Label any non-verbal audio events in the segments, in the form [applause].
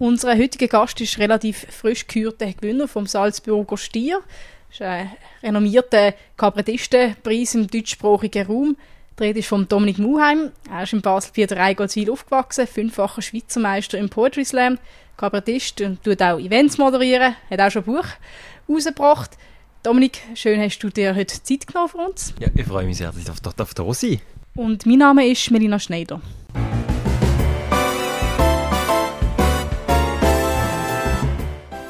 Unser heutiger Gast ist relativ frisch gekürter Gewinner vom Salzburger Stier. Das ist ein renommierter Kabarettistenpreis im deutschsprachigen Raum. Die Rede ist von Dominik Muheim. Er ist in Basel 4 Gottswil aufgewachsen, fünffacher Schweizer Meister im Poetry Slam, Kabarettist und tut auch Events moderieren, hat auch schon ein Buch rausgebracht. Dominik, schön hast du dir heute Zeit genommen für uns. Ja, ich freue mich sehr, dass ich auf, auf, auf da sein Und mein Name ist Melina Schneider.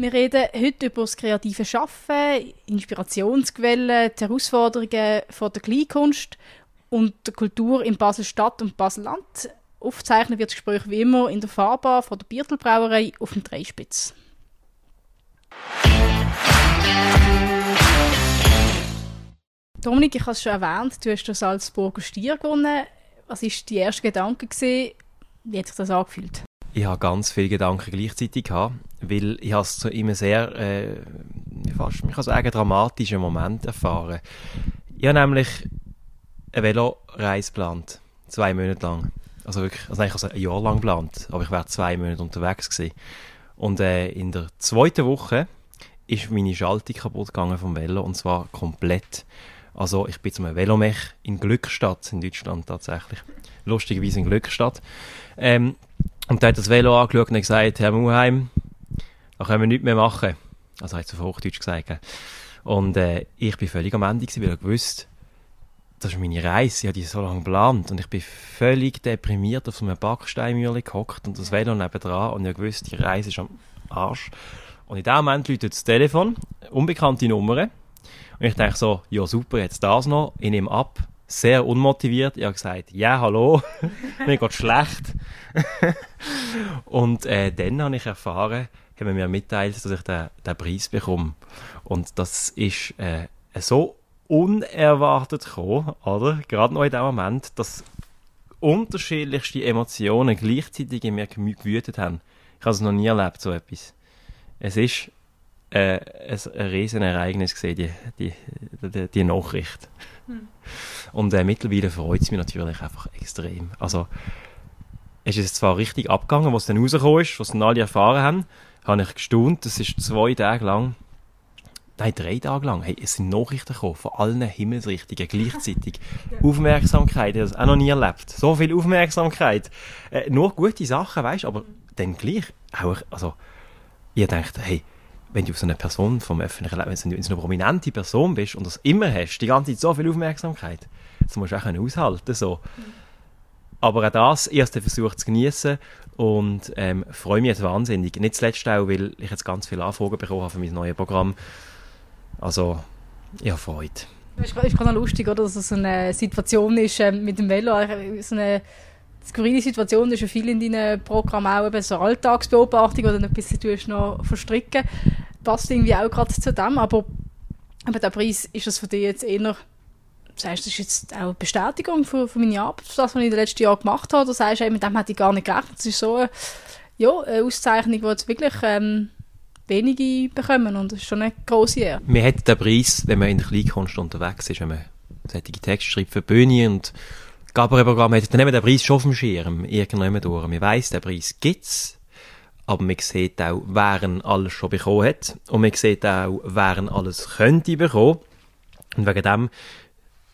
Wir reden heute über das kreative Schaffen, Inspirationsquellen, die Herausforderungen von der Kleinkunst und der Kultur in Basel-Stadt und Basel-Land. Aufzeichnen wird das Gespräch wie immer in der Fahrbar von der Biertelbrauerei auf dem Dreispitz. Dominik, ich habe es schon erwähnt, du hast den Salzburger Stier gewonnen. Was war die erste Gedanke? Wie hat sich das angefühlt? Ich habe ganz viele Gedanken gleichzeitig gehabt, weil ich habe es immer sehr, äh, fast, ich kann sagen, dramatischen Moment erfahren. Ich habe nämlich eine Veloreise geplant, zwei Monate lang. Also wirklich, also eigentlich also ein Jahr lang geplant, aber ich wäre zwei Monate unterwegs gewesen. Und äh, in der zweiten Woche ist meine Schaltung kaputt gegangen vom Velo und zwar komplett. Also ich bin zum Velomech in Glückstadt in Deutschland tatsächlich. Lustigerweise in Glückstadt. Ähm, und da hat das Velo angeschaut und gesagt, Herr Muheim, da können wir nichts mehr machen. Also hat es auf Hochdeutsch gesagt. Und äh, ich bin völlig am Ende gewesen, weil ich gewusst, das ist meine Reise, ich habe die so lange geplant und ich bin völlig deprimiert auf so einem Backsteinmühle gehockt und das Velo nebendran und ich gewusst, die Reise ist am Arsch. Und in dem Moment läutet das Telefon, unbekannte Nummern und ich denke so, ja super, jetzt das noch, ich nehme ab, sehr unmotiviert. Ich habe gesagt, ja, hallo, [laughs] mir geht schlecht. und äh, dann habe ich erfahren, haben mir mitteilt, dass ich den, den Preis bekomme. Und das ist äh, so unerwartet gekommen, oder? Gerade noch in dem Moment, dass unterschiedlichste Emotionen gleichzeitig in mir gewütet haben. Ich habe es noch nie erlebt, so etwas. Es ist äh, ein, ein riesen Ereignis gesehen, die, die, die, die Nachricht. Hm. Und äh, mittlerweile freut es mich natürlich einfach extrem. Also, es ist zwar richtig abgegangen, was dann rausgekommen ist, was dann alle erfahren haben, habe ich gestaunt, das ist zwei Tage lang, nein, drei Tage lang, hey, es sind Nachrichten gekommen von allen Himmelsrichtungen gleichzeitig. [laughs] Aufmerksamkeit, ich habe das auch noch nie erlebt. So viel Aufmerksamkeit. Äh, nur gute Sachen, weißt du, aber dann gleich auch, also, ihr denkt, hey, wenn du so eine Person vom öffentlichen Leben, wenn du eine prominente Person bist und das immer hast, die ganze Zeit so viel Aufmerksamkeit, das musst du auch aushalten so. Aber auch das, ich habe versucht zu genießen und ähm, freue mich jetzt wahnsinnig. Nicht zuletzt auch, weil ich jetzt ganz viele Anfragen bekommen habe für mein neues Programm. Also, ich habe Freude. Es ist gerade lustig, oder, dass es so eine Situation ist ähm, mit dem Velo, so eine skurrile Situation ist ja viel in deinen Programmen auch eben so Alltagsbeobachtung oder ein bisschen tust noch verstricken. Passt irgendwie auch gerade zu dem, aber, aber der Preis ist das für dich jetzt eher sagst das ist jetzt auch eine Bestätigung für, für meine Arbeit, das, was ich in den letzten Jahren gemacht habe, oder sagst du, mit dem hätte ich gar nicht gerechnet. Es ist so eine, ja, eine Auszeichnung, die jetzt wirklich ähm, wenige bekommen und das ist schon eine grosse Ehre. Man hat den Preis, wenn man in der Kleinkunst unterwegs ist, wenn man solche Texte schreibt für Bühne und Gabriel-Programm hat, dann wir den Preis schon auf dem Schirm, irgendwann durch. Man weiss, den Preis gibt's, aber man sieht auch, wer alles schon bekommen hat und man sieht auch, wer alles könnte bekommen. Und wegen dem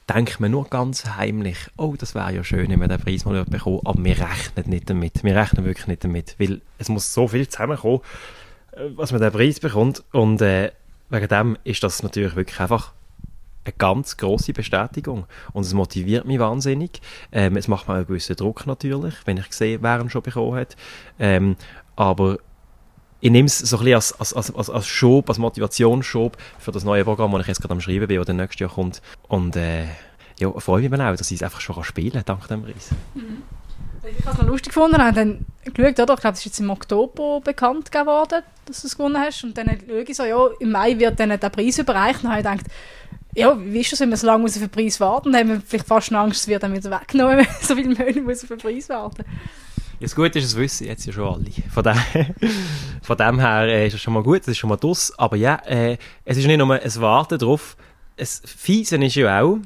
denkt man nur ganz heimlich, oh, das wäre ja schön, wenn wir den Preis mal bekommen, aber wir rechnen nicht damit. Wir rechnen wirklich nicht damit, weil es muss so viel zusammenkommen, äh, was man den Preis bekommt und äh, wegen dem ist das natürlich wirklich einfach eine ganz große Bestätigung und es motiviert mich wahnsinnig. Ähm, es macht mir einen gewissen Druck natürlich, wenn ich sehe, wer ihn schon bekommen hat. Ähm, aber ich nehme es so ein bisschen als, als, als, als Schub, als Motivationsschub für das neue Programm, das ich jetzt gerade am Schreiben bin, das nächstes Jahr kommt. Und äh, ja, freue mich auch, dass ich es einfach schon spielen kann, dank dem Preis. Mhm. Ich habe es noch lustig gefunden, habe dann geschaut, oder? ich glaube, es ist jetzt im Oktober bekannt geworden, dass du es gewonnen hast. Und dann schaue ich so, ja, im Mai wird dann der Preis überreicht. Und dann habe ich gedacht, ja, wie ist das, wenn man so lange auf den Preis warten Dann haben wir vielleicht fast Angst, es wird dann wieder weggenommen, [laughs] wenn man so viele Monate muss auf den Preis warten ja, das Gute ist, das wissen jetzt ja schon alle. Von dem, von dem her äh, ist es schon mal gut, das ist schon mal das. Aber ja, äh, es ist nicht nur ein Warten drauf. Das Fiese ist ja auch,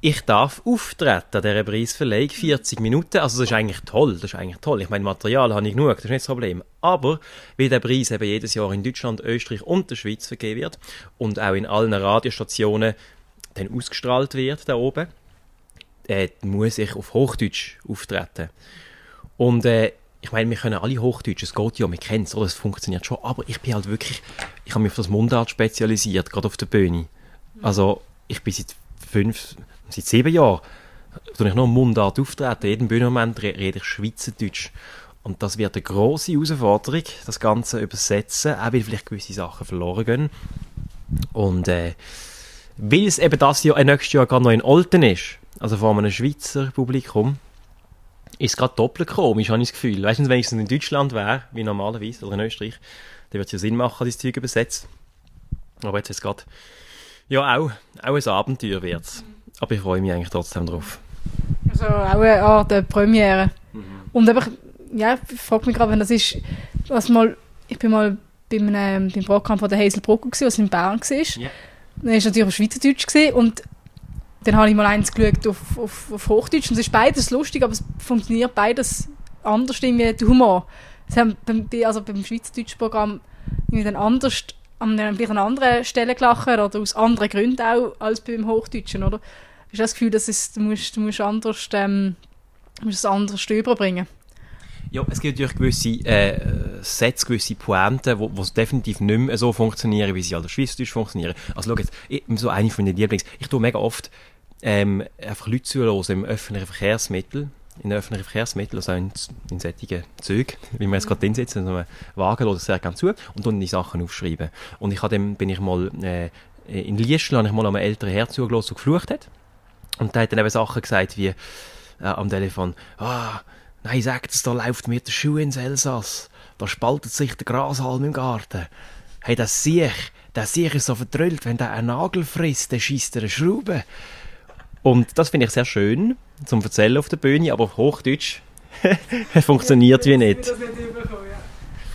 ich darf auftreten an dieser Preisverleihung, 40 Minuten, also das ist eigentlich toll, das ist eigentlich toll. Ich meine, Material habe ich genug, das ist nicht das Problem. Aber, wie der Preis eben jedes Jahr in Deutschland, Österreich und der Schweiz vergeben wird und auch in allen Radiostationen dann ausgestrahlt wird, da oben, äh, muss ich auf Hochdeutsch auftreten. Und äh, ich meine, wir können alle Hochdeutsch, es geht ja, wir kennen es, es funktioniert schon, aber ich bin halt wirklich, ich habe mich auf das Mundart spezialisiert, gerade auf der Bühne. Also, ich bin seit fünf, seit sieben Jahren, tue ich noch Mundart auftreten, jeden Bühnenmoment rede ich Schweizerdeutsch. Und das wird eine grosse Herausforderung, das Ganze übersetzen, auch weil vielleicht gewisse Sachen verloren gehen. Und äh, weil es eben das Jahr, äh, nächstes Jahr gerade noch in Olten ist, also vor einem Schweizer Publikum, ist es gerade doppelt komisch, habe ich das Gefühl. Weißt du, wenn ich in Deutschland wäre, wie normalerweise, oder in Österreich, dann würde es ja Sinn machen, dieses Zeug übersetzt. Aber jetzt ist es gerade, ja, auch, auch ein Abenteuer wird Aber ich freue mich eigentlich trotzdem drauf. Also auch eine Art der Premiere. Mhm. Und einfach, ja, ich frage mich gerade, wenn das ist, was mal, ich bin mal bei einem, beim Programm von der Hazel gewesen, was in Bern war. Yeah. Dann war natürlich auf Schweizerdeutsch gewesen, und dann habe ich mal eins geschaut auf, auf, auf Hochdeutsch und es ist beides lustig, aber es funktioniert beides anders irgendwie der Humor. Sie haben beim, also beim Schweizerdeutschen Programm irgendwie dann anders an einer anderen Stelle gelacht oder aus anderen Gründen auch als beim Hochdeutschen, oder? Hast du das Gefühl, dass es, du musst, du musst anders, ähm, musst es anders überbringen? Ja, es gibt natürlich gewisse äh, Sätze, gewisse Pointen, wo, wo definitiv nicht mehr so funktionieren, wie sie an der Schweizerdeutsch funktionieren. Also schau jetzt, ich, so eine von meinen Lieblings, ich tue mega oft ähm, einfach Leute zuhören im öffentlichen Verkehrsmittel, in öffentlichen Verkehrsmitteln, also in, in solchen Zügen, wie wir jetzt gerade drin sitzen, in so einem Wagen, oder sehr gerne zu und dann die Sachen aufschreiben. Und ich dem, bin ich mal, äh, in Liestl habe ich mal einem älteren Herr zugelassen, der geflucht hat. Und der hat dann eben Sachen gesagt wie, äh, am Telefon, ah, nein, sagt es, da läuft mir der Schuh ins Elsass. Da spaltet sich der Grashalm im Garten. Hey, das sehe ich. Das sehe ich so verdrüllt. Wenn der einen Nagel frisst, dann schießt er eine Schraube. Und das finde ich sehr schön zum Erzählen auf der Bühne, aber auf Hochdeutsch [laughs] funktioniert wie nicht.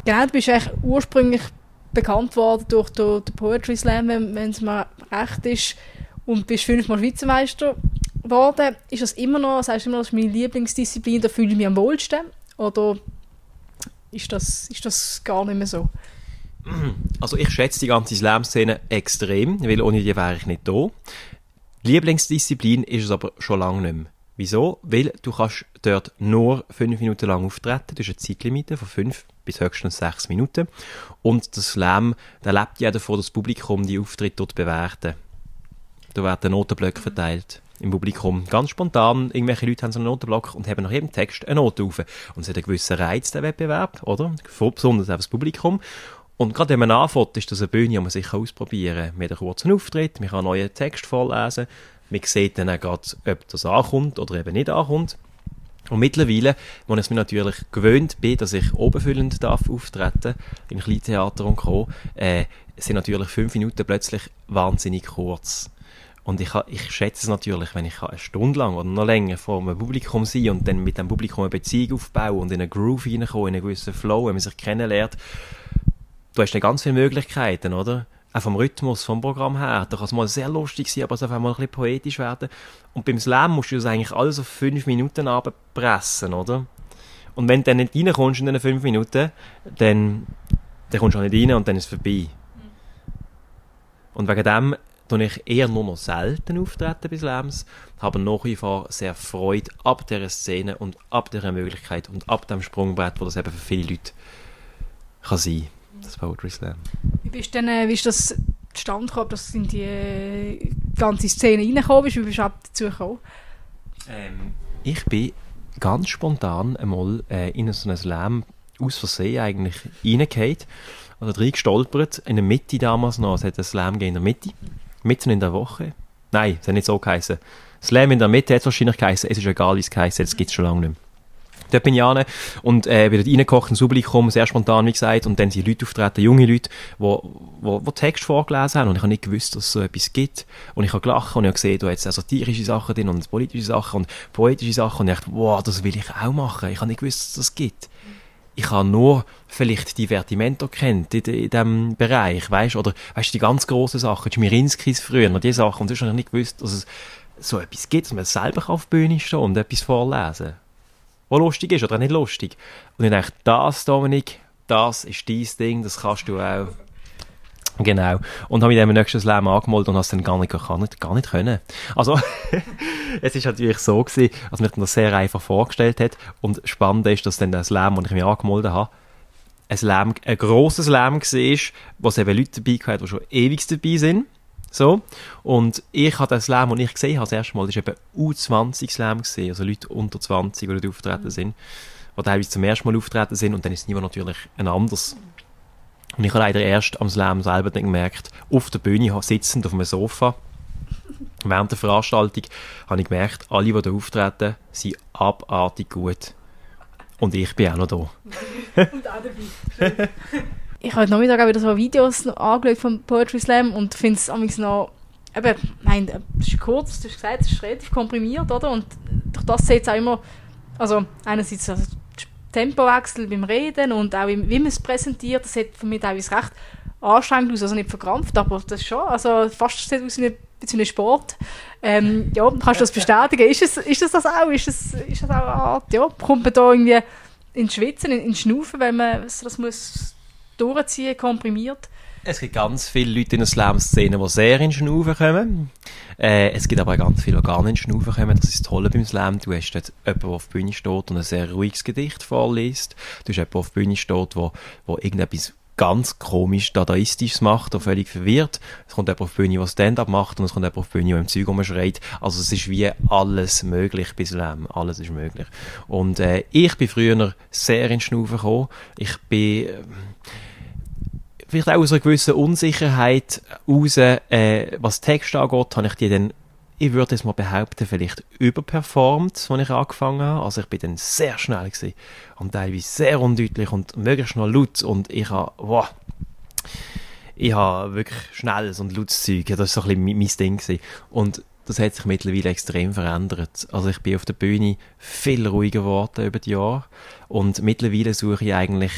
Genau, du bist eigentlich ursprünglich bekannt worden durch den, Poetry Slam, wenn es mal recht ist, und bist fünfmal Vizemeister geworden. Ist das immer noch, sagst du immer, das ist meine Lieblingsdisziplin, da fühle ich mich am wohlsten? Oder ist das, ist das gar nicht mehr so? Also ich schätze die ganze Slam-Szene extrem, weil ohne die wäre ich nicht da. Lieblingsdisziplin ist es aber schon lange nicht mehr. Wieso? Weil du kannst dort nur fünf Minuten lang auftreten. Das ist eine Zeitlimite von fünf bis höchstens sechs Minuten. Und das Slam, da lebt ja davon, dass das Publikum die Auftritte dort bewerten. Da werden Notenblöcke verteilt im Publikum. Ganz spontan, irgendwelche Leute haben so einen Notenblock und haben nach jedem Text eine Note auf. Und es hat einen gewissen Reiz, der Wettbewerb, oder? Besonders auf das Publikum. Und gerade wenn man anfängt, ist das eine Bühne, die man sich ausprobieren kann. Man hat einen kurzen Auftritt, man kann einen neuen Text vorlesen, man sieht dann auch gerade, ob das ankommt oder eben nicht ankommt. Und mittlerweile, wo ich mir natürlich gewöhnt bin, dass ich obenfüllend darf auftreten im Kleintheater und Co., äh, sind natürlich fünf Minuten plötzlich wahnsinnig kurz. Und ich, ich schätze es natürlich, wenn ich eine Stunde lang oder noch länger vor einem Publikum sein und dann mit dem Publikum eine Beziehung aufbauen und in einen Groove reinkommen, in einen gewissen Flow, wenn man sich kennenlernt, du hast dann ganz viele Möglichkeiten, oder? Auch vom Rhythmus, vom Programm her. Da kann es mal sehr lustig sein, aber es darf auch mal ein bisschen poetisch werden. Und beim Slam musst du das eigentlich alles auf fünf Minuten abpressen, oder? Und wenn du dann nicht reinkommst in den fünf Minuten, dann, dann kommst du auch nicht rein und dann ist es vorbei. Und wegen dem tue ich eher nur noch selten auftreten bei Slams, habe nach wie vor sehr Freude ab dieser Szene und ab dieser Möglichkeit und ab dem Sprungbrett, wo das eben für viele Leute kann sein kann das Poetry Slam. Wie, bist denn, äh, wie ist das zustande gekommen, dass du in die äh, ganze Szene reingekommen bist? Wie bist du dazu gekommen? Ähm, ich bin ganz spontan einmal äh, in so einen Slam aus Versehen eigentlich reingefallen oder reingestolpert. In der Mitte damals noch. Es hat einen Slam in der Mitte. Mitten in der Woche. Nein, es hat nicht so geheißen. Slam in der Mitte hat es wahrscheinlich geheißen. Es ist egal, wie es geheißen hat. Es gibt es schon lange nicht mehr. Dort bin ich an und äh, bin dort reingekocht ins Publikum, sehr spontan, wie gesagt, und dann sind Leute auftreten, junge Leute, die wo, wo, wo Text vorgelesen haben und ich habe nicht gewusst, dass es so etwas gibt. Und ich habe gelacht und ich habe gesehen, da jetzt auch satirische Sachen drin und politische Sachen und poetische Sachen und ich dachte, wow, das will ich auch machen. Ich habe nicht gewusst, dass es das gibt. Ich habe nur vielleicht Divertimento kennt in, in diesem Bereich, weißt oder weißt du, die ganz grossen Sachen, Schmirinskis früher, und die Sachen, und sonst habe ich nicht gewusst, dass es so etwas gibt, dass man selber auf der Bühne stehen und etwas vorlesen was lustig ist oder nicht lustig. Und ich dachte, das, Dominik, das ist dein Ding, das kannst du auch. Genau. Und habe mich dann im nächsten Slam angemeldet und habe es dann gar nicht, gar nicht, gar nicht können. Also, [laughs] es ist natürlich so gewesen, als mir das sehr einfach vorgestellt hat. Und spannend ist, dass dann der Slam, wo ich mich angemeldet habe, ein, Slam, ein grosses Slam war, wo es eben Leute dabei hatten, die schon ewig dabei sind. So. Und ich habe den Slam, den ich gesehen habe, das erste Mal, das war eben U20 Slam, gewesen, also Leute unter 20, die dort auftreten sind, die teilweise zum ersten Mal auftreten sind und dann ist es niemand natürlich ein anderes. Und ich habe leider erst am Slam selber dann gemerkt, auf der Bühne sitzend auf einem Sofa, während der Veranstaltung, habe ich gemerkt, alle, die da auftreten, sind abartig gut. Und ich bin auch noch da. und auch dabei ich habe heute Nachmittag auch wieder so Videos angeschaut vom Poetry Slam und finde es noch, eben, nein, es ist kurz, du hast gesagt, es ist relativ komprimiert, oder? Und durch das sieht es auch immer, also einerseits also Tempowechsel beim Reden und auch wie man es präsentiert, das sieht für mich teilweise recht anstrengend aus, also nicht verkrampft, aber das schon, also fast sieht aus wie ein, wie ein Sport. Ähm, ja, kannst du das bestätigen? Ist, es, ist das das auch? Ist das, ist das auch eine Art, ja, kommt man da irgendwie ins Schwitzen, in, ins Schnaufen, wenn man das muss durchziehen, komprimiert. Es gibt ganz viele Leute in der Slam-Szene, die sehr in Schnaufen kommen. Äh, es gibt aber auch ganz viele, die gar nicht in Schnaufen kommen. Das ist das Tolle beim Slam. Du hast dort jemanden, der auf der Bühne steht und ein sehr ruhiges Gedicht vorliest. Du hast jemanden, der auf der Bühne steht, der, der irgendetwas ganz komisch Dadaistisches macht oder völlig verwirrt. Es kommt jemand auf die Bühne, der Stand-up macht und es kommt jemand auf die Bühne, der im Zeug rumschreit. Also es ist wie alles möglich bei Slam. Alles ist möglich. Und äh, ich bin früher sehr in Schnaufen gekommen. Ich bin... Äh, vielleicht auch aus einer gewissen Unsicherheit raus, äh, was Text angeht, habe ich die dann, ich würde es mal behaupten, vielleicht überperformt, als ich angefangen habe. Also ich bin dann sehr schnell gewesen und teilweise sehr undeutlich und möglichst noch laut und ich habe, wow, ich habe wirklich schnelles und lautes Zeug, das war so ein bisschen mein Ding gewesen. Und das hat sich mittlerweile extrem verändert. Also ich bin auf der Bühne viel ruhiger geworden über die Jahre und mittlerweile suche ich eigentlich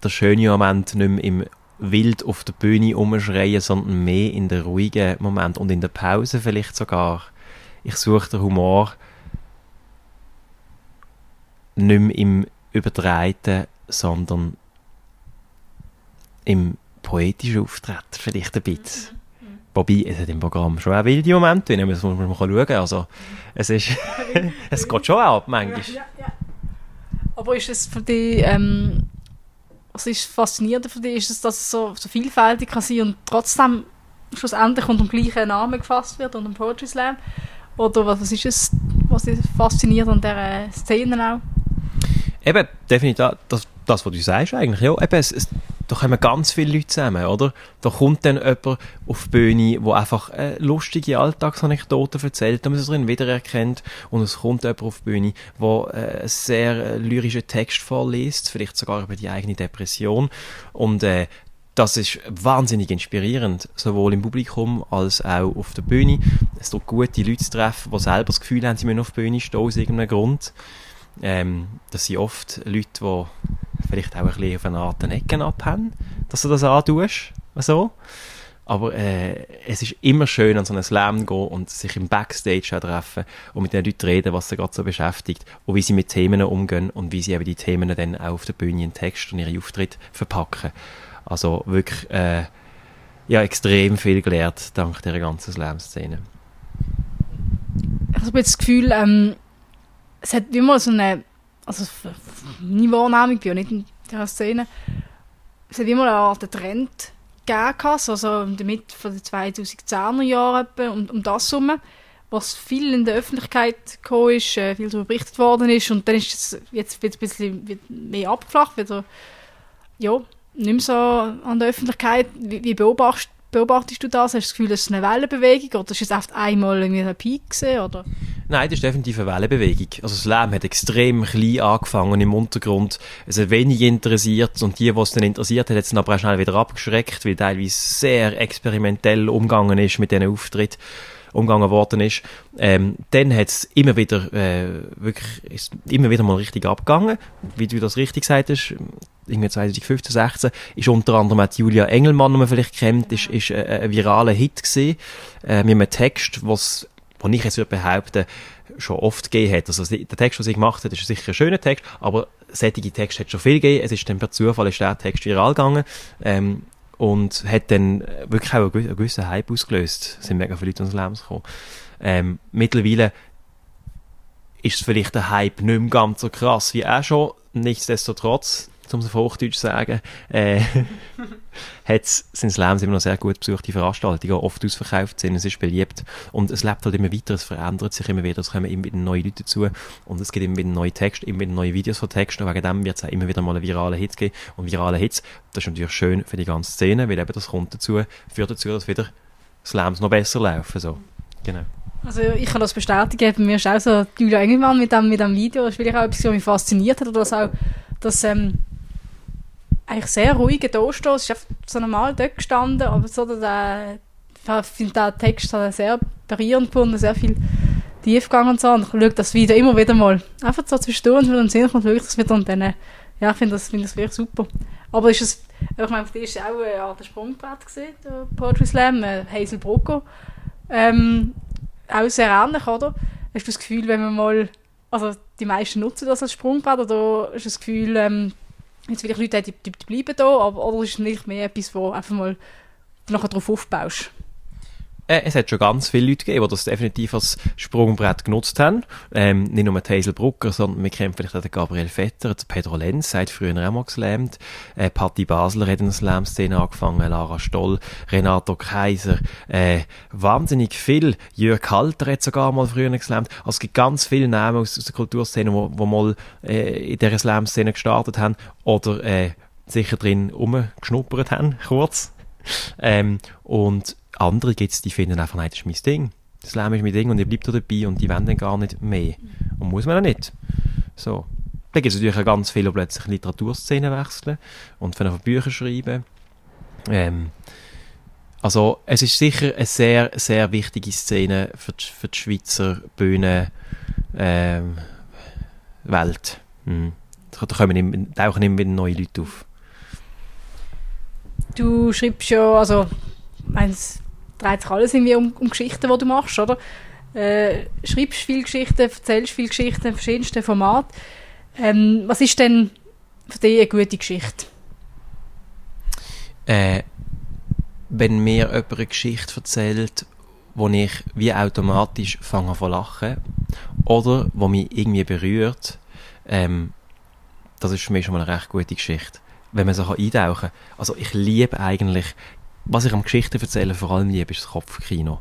der schöne Moment nicht mehr im wild auf der Bühne umschreien, sondern mehr in der ruhigen Moment und in der Pause vielleicht sogar. Ich suche den Humor nicht mehr im Übertreiten, sondern im poetischen Auftreten vielleicht ein bisschen. Mhm. Mhm. Wobei, es hat im Programm schon auch wilde Momente drin, das muss man mal schauen. Also, es ist, [laughs] [laughs] es geht schon ab, manchmal. Ja, ja. Aber ist es für dich, ähm, was ist faszinierend für dich, ist es, dass es so, so vielfältig kann sein und trotzdem schlussendlich unter dem gleichen Namen gefasst wird, unter dem Poetry Slam? Oder was, was ist es, was dich fasziniert an dieser Szene auch? Eben, definitiv das, das, was du sagst eigentlich. Ja, eben, es, es, da kommen ganz viele Leute zusammen, oder? Da kommt dann jemand auf die Bühne, der einfach äh, lustige Alltagsanekdoten erzählt, damit man sich drin wiedererkennt. Und es kommt jemand auf die Bühne, der äh, einen sehr äh, lyrischen Text vorliest, vielleicht sogar über die eigene Depression. Und äh, das ist wahnsinnig inspirierend, sowohl im Publikum als auch auf der Bühne. Es tut gut, die Leute zu treffen, die selber das Gefühl haben, sie müssen auf die Bühne stehen aus irgendeinem Grund. Ähm, das sind oft Leute, die vielleicht auch ein bisschen auf eine Art Ecken abhängen, dass du das antust. So. Aber äh, es ist immer schön, an so einen Slam zu gehen und sich im Backstage zu treffen und mit den Leuten reden, was sie gerade so beschäftigt und wie sie mit Themen umgehen und wie sie eben die Themen dann auch auf der Bühne in Text und ihre Auftritte verpacken. Also wirklich äh, ja, extrem viel gelernt dank dieser ganzen Slam-Szene. Ich habe jetzt das Gefühl, ähm, es hat immer so eine also meine Wahrnehmung, ich bin ja nicht in dieser Szene, es hat immer eine Art Trend gegeben, also in der Mitte der 2010er Jahre um, um das herum, was viel in der Öffentlichkeit gekommen ist, äh, viel darüber berichtet worden ist und dann ist es jetzt ein bisschen mehr abgeflacht, wieder, ja, nicht mehr so an der Öffentlichkeit. Wie, wie beobachtest, beobachtest du das? Hast du das Gefühl, es ist eine Wellenbewegung oder ist es oft einmal irgendwie ein Peak gesehen, oder? Nein, das ist definitiv eine Wellenbewegung. Also Slam hat extrem klein angefangen im Untergrund. Es hat wenig interessiert und die, die es dann interessiert hat, hat es dann aber schnell wieder abgeschreckt, weil teilweise sehr experimentell umgegangen ist mit diesen Auftritten umgegangen worden ist. Ähm, dann hat es immer wieder äh, wirklich ist immer wieder mal richtig abgegangen, wie du das richtig gesagt hast. Irgendwie 2015, 16 ist unter anderem auch Julia Engelmann, die man vielleicht kennt, ist, ist äh, ein viraler Hit gewesen, äh, mit einem Text, was wo ich jetzt würde behaupten, schon oft gegeben hat. Also der Text, den sie gemacht hat, ist sicher ein schöner Text, aber sättige Text hat schon viel gegeben. Es ist dann per Zufall ist der Text viral gegangen. Ähm, und hat dann wirklich auch einen gewissen Hype ausgelöst. Es sind mega viele Leute ins Leben gekommen. Ähm, mittlerweile ist vielleicht der Hype nicht mehr ganz so krass wie auch schon. Nichtsdestotrotz, um es auf Hochdeutsch zu sagen, äh, [laughs] sind Slams immer noch sehr gut besuchte Veranstaltungen, oft ausverkauft sind, es ist beliebt und es lebt halt immer weiter, es verändert sich immer wieder, es kommen immer wieder neue Leute dazu und es gibt immer wieder neue Texte, immer wieder neue Videos von Texten und wegen dem wird es auch immer wieder mal einen viralen Hit geben und virale Hits, das ist natürlich schön für die ganze Szene, weil eben das kommt dazu, führt dazu, dass wieder Slams noch besser laufen, so. Genau. Also ich kann das bestätigen, bei mir ist auch so Julia Engelmann mit dem, mit dem Video, das ist vielleicht auch etwas, was mich fasziniert hat, oder dass auch, dass ähm, eigentlich sehr ruhiger Durchstoß. ist so normal dort gestanden, aber so der, ich finde den Text sehr berührend gefunden, sehr viel Tiefgang und so. Und ich schaue das Video immer wieder mal. Einfach so zwischendurch und dann sehe ich das wieder und dann, ja, ich finde das, find das wirklich super. Aber ist es, ich meine, für dich war auch eine Art Sprungbrett gesehen, der Poetry Slam, äh, Hazel Brocco. Ähm, auch sehr ähnlich, oder? Hast du das Gefühl, wenn man mal, also die meisten nutzen das als Sprungbrett, oder hast du das Gefühl, ähm, jetzt vielleicht Leute, die, die, die bleiben da, aber oder ist es nicht mehr etwas, wo einfach mal nachher drauf aufbaust? Äh, es hat schon ganz viele Leute gegeben, die das definitiv als Sprungbrett genutzt haben. Ähm, nicht nur Hazel Brucker, sondern wir kennen vielleicht auch den Gabriel Vetter, der Pedro Lenz, hat früher auch mal geslammt. Äh, Patti Basler hat in der Slam-Szene angefangen, Lara Stoll, Renato Kaiser, äh, wahnsinnig viel. Jörg Halter hat sogar mal früher geslammt. Also es gibt ganz viele Namen aus, aus der Kulturszene, wo, wo mal äh, in dieser Slam-Szene gestartet haben oder äh, sicher drin rumgeschnuppert haben, [laughs] kurz. Ähm, und andere gibt es, die finden einfach, nein, das ist mein Ding. Das Leben ist mein Ding und ich bleibe da dabei und die wollen dann gar nicht mehr. Und muss man auch nicht. So. Da gibt es natürlich auch ganz viele, die plötzlich Literaturszenen wechseln und von Bücher schreiben. Ähm, also es ist sicher eine sehr, sehr wichtige Szene für die, für die Schweizer Bühne ähm, Welt. Mhm. Da kommen, tauchen immer wieder neue Leute auf. Du schreibst ja, also meins dreht sich alles irgendwie um, um Geschichten, die du machst, oder? Äh, schreibst viel Geschichten, erzählst viel Geschichten in verschiedensten Formaten. Ähm, was ist denn für dich eine gute Geschichte? Äh, wenn mir jemand eine Geschichte erzählt, wo ich wie automatisch fange zu lachen oder wo mich irgendwie berührt, ähm, das ist für mich schon mal eine recht gute Geschichte. Wenn man so eintauchen kann. Also ich liebe eigentlich was ich am Geschichten erzählen vor allem liebe, ist das Kopfkino.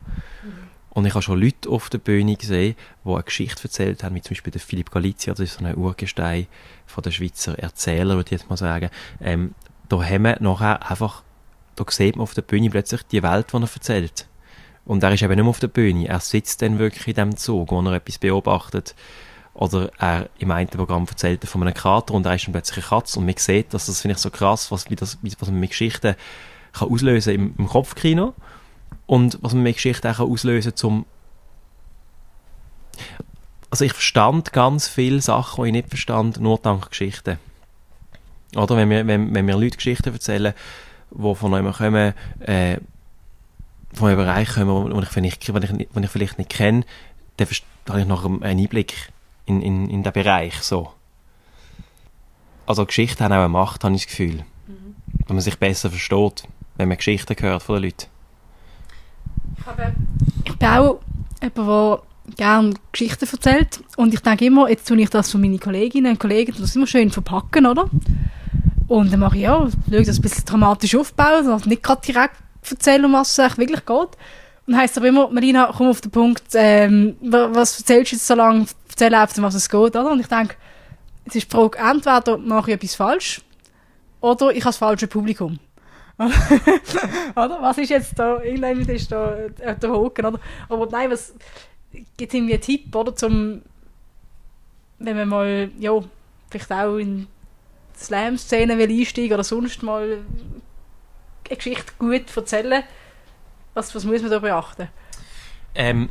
Und ich habe schon Leute auf der Bühne gesehen, die eine Geschichte erzählt haben, wie zum Beispiel der Philipp Galizia, das ist so ein Urgestein von der Schweizer Erzähler, würde ich jetzt mal sagen. Ähm, da haben wir nachher einfach, da sieht man auf der Bühne plötzlich die Welt, die er erzählt. Und er ist eben nicht mehr auf der Bühne, er sitzt dann wirklich in dem Zug, wo er etwas beobachtet. Oder er im einen Programm erzählt von einem Kater und er ist dann plötzlich eine Katze und man sieht, dass das finde ich so krass, was, wie das, was man mit Geschichten kann auslösen im, im Kopfkino und was man mit Geschichte auch auslösen zum also ich verstand ganz viele Sachen, die ich nicht verstand, nur dank Geschichten. Oder wenn mir, wenn, wenn mir Leute Geschichten erzählen, die von jemandem kommen, äh, von einem Bereich kommen, den ich, ich, wenn ich, wenn ich vielleicht nicht kenne, dann habe ich noch einen Einblick in, in, in den Bereich. So. Also Geschichten haben auch eine Macht, habe ich das Gefühl. Mhm. Wenn man sich besser versteht wenn man Geschichten hört von den Leuten? Ich, habe, ich bin auch jemand, der gerne Geschichten erzählt. Und ich denke immer, jetzt tue ich das von meinen Kolleginnen und Kollegen, das immer schön verpacken, oder? Und dann mache ich ja, schaue das ein bisschen dramatisch aufbauen, also nicht gerade direkt erzählen, um was es wirklich geht. Und heisst aber immer, Marina, komm auf den Punkt, ähm, was erzählst du jetzt so lange, erzähl einfach, um was es geht, oder? Und ich denke, es ist die Frage, entweder mache ich etwas falsch, oder ich habe das falsche Publikum. [laughs] oder? Was ist jetzt da? Irgendjemand ist da äh, der Haken, oder? Aber nein, was, gibt irgendwie einen Tipp, oder, zum, wenn man mal, ja, vielleicht auch in Slam-Szenen will einsteigen oder sonst mal eine Geschichte gut erzählen, was, was muss man da beachten? Ähm,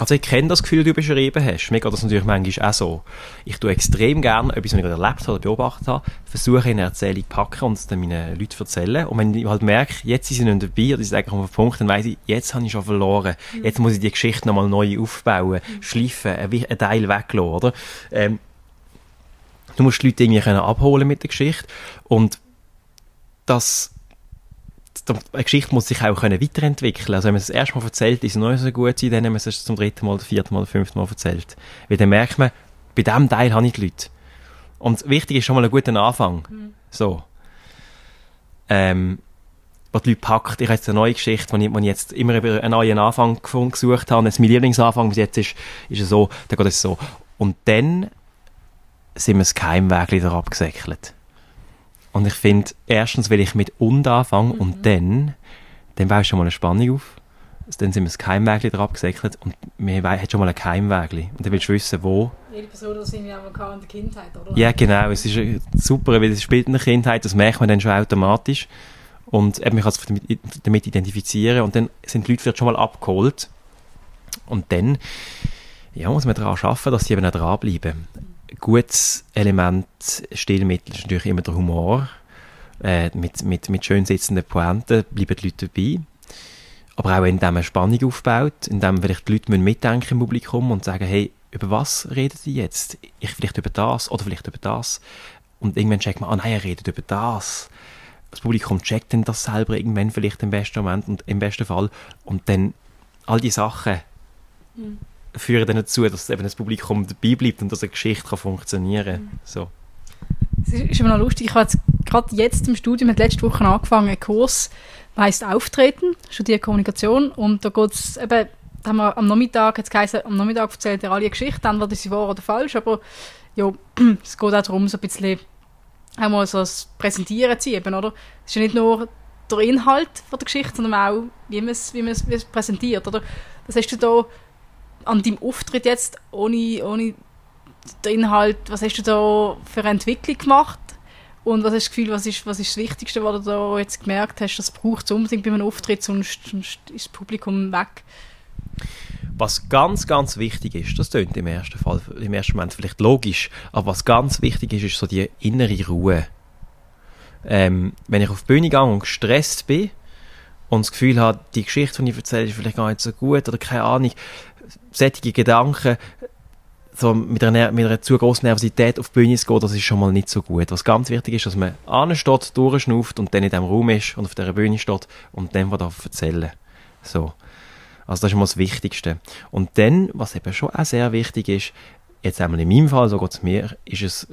also ich kenne das Gefühl, das du beschrieben hast. Mir geht das natürlich manchmal auch so. Ich tue extrem gerne etwas, was ich gerade erlebt habe oder beobachtet habe, versuche in eine Erzählung zu packen und es dann meinen Leuten zu erzählen. Und wenn ich halt merke, jetzt sind sie nicht dabei oder sie sagen auf den Punkt, dann weiss ich, jetzt habe ich schon verloren. Mhm. Jetzt muss ich die Geschichte nochmal neu aufbauen, mhm. schleifen, einen Teil weglassen, oder? Ähm, du musst die Leute irgendwie abholen mit der Geschichte und das eine Geschichte muss sich auch können weiterentwickeln Also wenn man es das erste Mal erzählt, ist es noch nicht so gut sein, dann wenn man es zum dritten Mal, vierten Mal, fünften Mal erzählt. Weil dann merkt man, bei diesem Teil habe ich die Leute. Und wichtig ist schon mal ein guter Anfang. Mhm. So. Ähm, was die Leute packt. Ich habe jetzt eine neue Geschichte, die ich, ich jetzt immer über einen neuen Anfang gesucht habe. Jetzt mein Lieblingsanfang bis jetzt ist, ist es so, dann geht es so. Und dann sind wir das Keimweg wieder abgesäckelt. Und ich finde, erstens will ich mit und anfangen mhm. und dann, dann baust du schon mal eine Spannung auf. Dann sind wir das Keimwägli drauf gesäckelt und wir haben schon mal ein Keimwägli. Und dann willst du wissen, wo. Jede Person, das sind wir auch in der Kindheit, oder? Ja, genau. Es ist super, weil es spielt in der Kindheit, das merkt man dann schon automatisch. Und eben, man kann sich damit identifizieren und dann sind die Leute vielleicht schon mal abgeholt. Und dann ja, muss man daran arbeiten, dass sie eben auch dranbleiben gutes Element Stilmittel ist natürlich immer der Humor. Äh, mit, mit, mit schön sitzenden Pointen bleiben die Leute dabei. Aber auch indem man Spannung aufbaut, indem vielleicht die Leute mitdenken im Publikum und sagen, hey, über was redet ihr jetzt? Ich vielleicht über das oder vielleicht über das. Und irgendwann checkt man, ah nein, er redet über das. Das Publikum checkt dann das selber irgendwann vielleicht im besten Moment und im besten Fall. Und dann all die Sachen mhm führen dann dazu, dass eben das Publikum dabei bleibt und dass eine Geschichte kann funktionieren kann. Mhm. So. Es ist immer noch lustig, ich habe jetzt, gerade jetzt im Studium, hat letzte Woche angefangen, einen Kurs, der heisst Auftreten, studiere Kommunikation und da geht es eben, da haben wir am Nachmittag, jetzt geheißen, am Nachmittag erzählt er alle Geschichten, entweder sie wahr oder falsch, aber ja, [clears throat] es geht auch darum, so ein bisschen auch mal so das Präsentieren zu eben, oder? Es ist ja nicht nur der Inhalt von der Geschichte, sondern auch, wie man es, wie man es, wie es präsentiert, oder? Das hast du da an deinem Auftritt jetzt, ohne, ohne den Inhalt, was hast du da für eine Entwicklung gemacht? Und was hast du Gefühl, was ist, was ist das Wichtigste, was du da jetzt gemerkt hast, das braucht es unbedingt bei einem Auftritt, sonst, sonst ist das Publikum weg? Was ganz, ganz wichtig ist, das klingt im ersten Fall, im ersten Moment vielleicht logisch, aber was ganz wichtig ist, ist so die innere Ruhe. Ähm, wenn ich auf die Bühne gehe und gestresst bin und das Gefühl habe, die Geschichte, die ich erzähle, ist vielleicht gar nicht so gut oder keine Ahnung, solche Gedanken so mit einer, mit einer zu großen Nervosität auf die Bühne zu gehen, das ist schon mal nicht so gut. Was ganz wichtig ist, dass man ansteht, durchschnauft und dann in diesem Raum ist und auf dieser Bühne steht und dann was erzählen So. Also das ist mal das Wichtigste. Und dann, was eben schon auch sehr wichtig ist, jetzt einmal in meinem Fall, so geht es mir, ist es,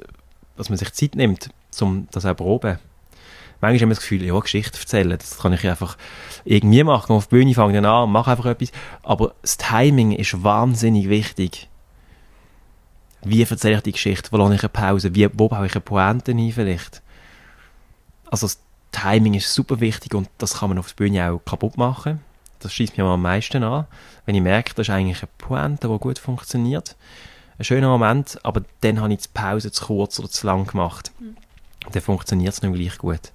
dass man sich Zeit nimmt, um das auch proben manchmal haben wir das Gefühl, ja, Geschichte erzählen, das kann ich einfach irgendwie machen. Auf die Bühne fange dann an, mache einfach etwas. Aber das Timing ist wahnsinnig wichtig. Wie erzähle ich die Geschichte? Wo lasse ich eine Pause? Wie, wo baue ich eine Pointe ein vielleicht? Also das Timing ist super wichtig und das kann man auf der Bühne auch kaputt machen. Das schießt mich am meisten an, wenn ich merke, das ist eigentlich eine Pointe, die gut funktioniert. Ein schöner Moment, aber dann habe ich die Pause zu kurz oder zu lang gemacht. Mhm dann funktioniert es nicht gleich gut.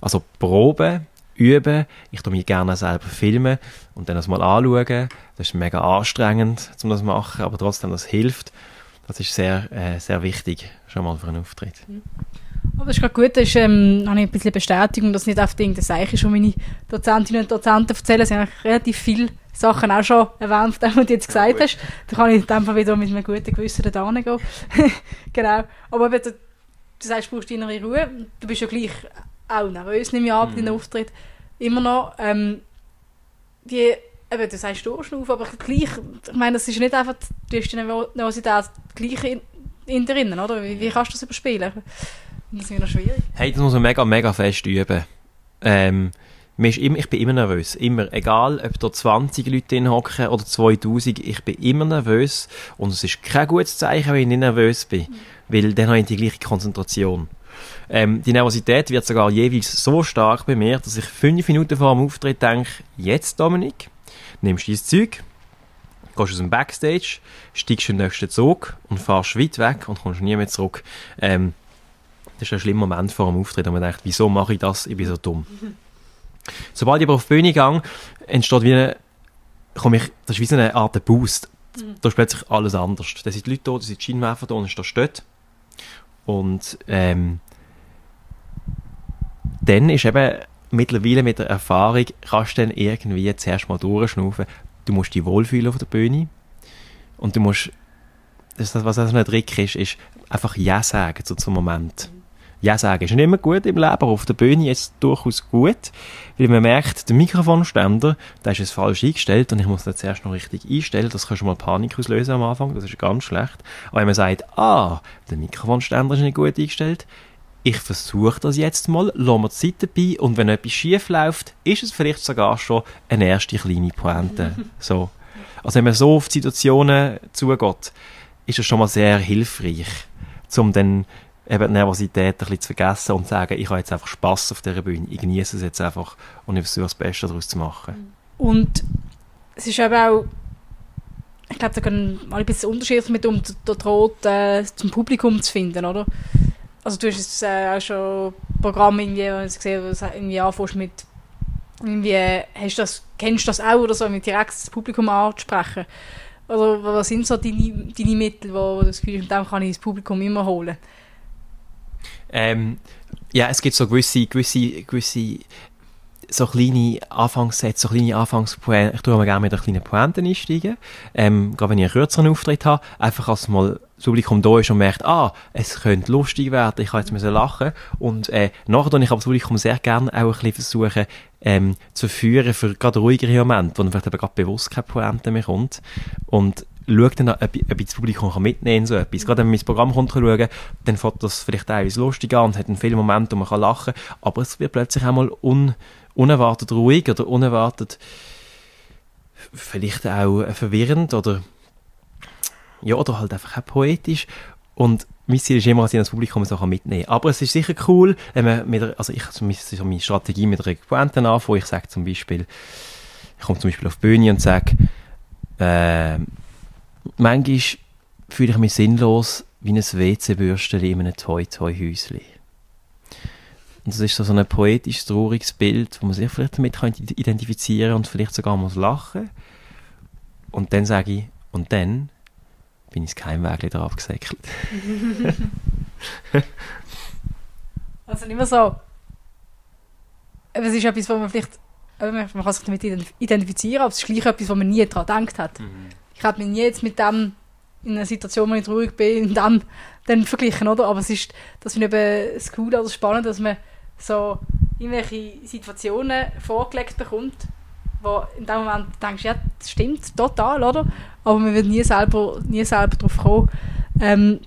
Also proben, üben, ich tue mich gerne selber filmen und dann das mal anschauen. Das ist mega anstrengend, um das zu machen, aber trotzdem, das hilft. Das ist sehr, äh, sehr wichtig, schon mal für einen Auftritt. Mhm. Aber das ist gerade gut, da ist, ähm, habe ich ein bisschen Bestätigung, dass nicht auf das Zeichen schon meine Dozentinnen und Dozenten erzählen. Sie haben relativ viele Sachen auch schon erwähnt, [laughs] was du jetzt gesagt ja, hast. Da kann ich in dem Fall wieder mit einem guten Gewissen da gehen. [laughs] genau. Aber eben, du sagst, du brauchst innere Ruhe. Du bist ja gleich auch nervös, nehme ich an, bei mhm. Auftritt. Immer noch. Ähm, die, eben, du sagst Durchschnaufen, aber gleich, ich meine, das ist nicht einfach, du hast die Nervosität gleich in, in drinnen, oder? Wie, wie kannst du das überspielen? Das ist noch schwierig. Hey, das muss man mega, mega fest üben. Ähm, immer, ich bin immer nervös. Immer. Egal, ob da 20 Leute drin hocken oder 2000, ich bin immer nervös. Und es ist kein gutes Zeichen, wenn ich nicht nervös bin. Mhm weil dann habe ich die gleiche Konzentration. Ähm, die Nervosität wird sogar jeweils so stark bei mir, dass ich fünf Minuten vor dem Auftritt denke, jetzt Dominik, nimmst du dein Zeug, gehst aus dem Backstage, steigst im nächsten Zug und fahrst weit weg und kommst nie mehr zurück. Ähm, das ist ein schlimmer Moment vor dem Auftritt, und man denkt, wieso mache ich das? Ich bin so dumm. [laughs] Sobald ich aber auf die Bühne gehe, entsteht wie eine, komme ich, das ist wie so eine Art Boost. Da ist plötzlich alles anders. Da sind die Leute da, da sind die Scheinwerfer da und ist da steht. Und ähm, dann ist eben mittlerweile mit der Erfahrung, kannst du dann irgendwie zuerst mal durchschnaufen. Du musst dich wohlfühlen auf der Bühne. Und du musst, das, was so ein Trick ist, ist einfach Ja sagen zu zum Moment. Ja sagen ist nicht immer gut im Leben, aber auf der Bühne ist es durchaus gut, weil man merkt, der Mikrofonständer, der ist jetzt falsch eingestellt und ich muss den zuerst noch richtig einstellen. Das kann schon mal Panik auslösen am Anfang, das ist ganz schlecht. Aber wenn man sagt, ah, der Mikrofonständer ist nicht gut eingestellt, ich versuche das jetzt mal, lasse mir die Zeit dabei und wenn etwas schief läuft, ist es vielleicht sogar schon eine erste kleine Pointe. [laughs] so. Also wenn man so auf die Situationen zugeht, ist es schon mal sehr hilfreich, um dann eben Nervosität ein bisschen zu vergessen und zu sagen, ich habe jetzt einfach Spass auf dieser Bühne, ich genieße es jetzt einfach und ich versuche das Beste daraus zu machen. Und es ist eben auch, ich glaube, da können mal ein bisschen unterschiedlich mit um, der droht, äh, zum Publikum zu finden, oder? Also du hast jetzt äh, auch schon Programme irgendwie gesehen, wo du irgendwie anfängst mit irgendwie, hast das, kennst du das auch oder so, mit direkt das Publikum anzusprechen? Oder was sind so deine, deine Mittel, wo, wo du das Gefühl hast, mit dem kann ich das Publikum immer holen? Ähm, ja, es gibt so gewisse, gewisse, gewisse so kleine Anfangssätze, so kleine Anfangspointe. Ich tue immer gerne mit einer kleinen Pointe einsteigen. Ähm, gerade wenn ich einen kürzeren Auftritt habe, einfach als mal das Publikum da ist und merkt, ah, es könnte lustig werden, ich kann jetzt lachen. Und äh, nachher tue ich aber das Publikum sehr gerne auch ein bisschen versuchen, ähm, zu führen für gerade ruhigere Momente, wo dann vielleicht eben gerade bewusst keine Pointe mehr kommt. Und schaue dann, ob, ob das Publikum kann mitnehmen kann, so etwas. Gerade wenn man ins Programm kommt, schauen, dann fängt das vielleicht teilweise lustig an und hat einen vielen Moment, wo man kann lachen kann, aber es wird plötzlich einmal un, unerwartet ruhig oder unerwartet vielleicht auch verwirrend oder ja, oder halt einfach auch poetisch und mein Ziel ist immer, dass ich das Publikum so mitnehmen kann. Aber es ist sicher cool, wenn man mit der, also ich, so meine Strategie mit einer Pointe anfangen, ich sage zum Beispiel, ich komme zum Beispiel auf die Bühne und sage, äh, manchmal fühle ich mich sinnlos wie ein WC-Bürstchen in einem Toi-Toi-Häuschen. Und das ist so, so ein poetisch trauriges Bild, wo man sich vielleicht damit kann identifizieren und vielleicht sogar muss lachen. Und dann sage ich, und dann bin ich das Keimwägel drauf gesäckelt. [laughs] also nicht mehr so. Es ist etwas, wo man vielleicht, man kann sich damit identifizieren, aber es ist gleich etwas, wo man nie daran gedacht hat. Mhm ich habe mich jetzt mit dem in einer Situation, wo ich ruhig bin, dann, dann verglichen, oder? Aber es ist, das finde ich eben das Coole oder spannend, dass man so irgendwelche Situationen vorgelegt bekommt, wo in dem Moment denkst, ja, das stimmt total, oder? Aber man wird nie selber, nie selber drauf kommen. Ähm,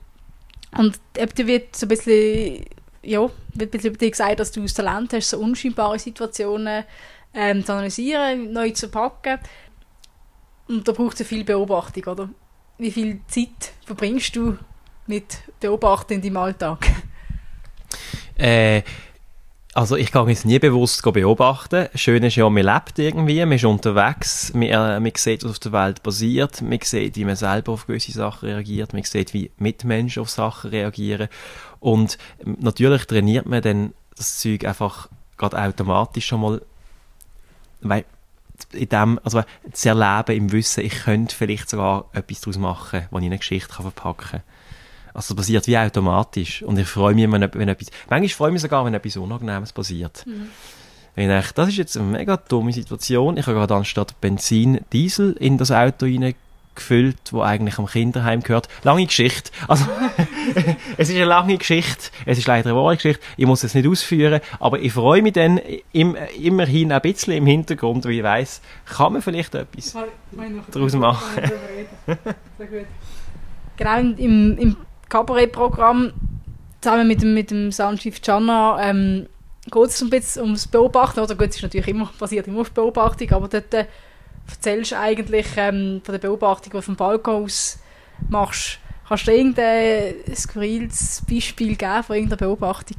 und eben wird so ein bisschen, ja, wird ein bisschen über dich gesagt, dass du das Talent hast, so unscheinbare Situationen ähm, zu analysieren, neu zu packen. Und da braucht es viel Beobachtung, oder? Wie viel Zeit verbringst du mit Beobachten in deinem Alltag? Äh, also ich kann es nie bewusst beobachten. Schön ist ja, man lebt irgendwie, man ist unterwegs, man, äh, man sieht, was auf der Welt passiert, man sieht, wie man selber auf gewisse Sachen reagiert, man sieht, wie Mitmenschen auf Sachen reagieren. Und natürlich trainiert man dann das Zeug einfach gerade automatisch schon mal, weil in dem, also zu erleben im Wissen, ich könnte vielleicht sogar etwas daraus machen, was ich in eine Geschichte kann verpacken kann. Also das passiert wie automatisch. Und ich freue mich, wenn, wenn etwas, manchmal freue ich mich sogar, wenn etwas Unangenehmes passiert. Mhm. Wenn ich, das ist jetzt eine mega dumme Situation. Ich habe gerade anstatt Benzin Diesel in das Auto rein gefüllt, wo eigentlich am Kinderheim gehört. Lange Geschichte. Also, [laughs] es ist eine lange Geschichte. Es ist leider eine wahre Geschichte. Ich muss es nicht ausführen, aber ich freue mich dann im, immerhin ein bisschen im Hintergrund, weil ich weiss, kann man vielleicht etwas daraus machen. genau, im, im Kabarettprogramm zusammen mit dem, mit dem Soundchief Channa ähm, geht es ein bisschen ums Beobachten. Oder gut, es ist natürlich immer, basiert immer auf Beobachtung, aber dort äh, erzählst eigentlich ähm, von der Beobachtung, die du vom Balkon aus machst. Kannst du irgendein skurriles Beispiel geben von irgendeiner Beobachtung?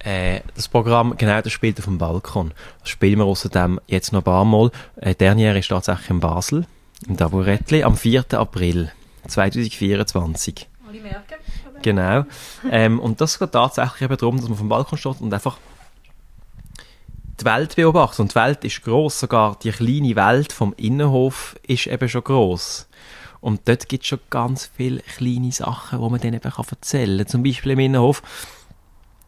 Äh, das Programm, genau, das spielt auf dem Balkon. Das spielen wir außerdem jetzt noch ein paar Mal. Äh, Dernier ist tatsächlich in Basel. Im Taburettli am 4. April 2024. Alle merken. Genau. Ähm, und das geht tatsächlich eben darum, dass man vom Balkon steht und einfach die Welt beobachtet. Und die Welt ist groß, sogar die kleine Welt vom Innenhof ist eben schon groß. Und dort gibt es schon ganz viele kleine Sachen, die man dann eben erzählen kann. Zum Beispiel im Innenhof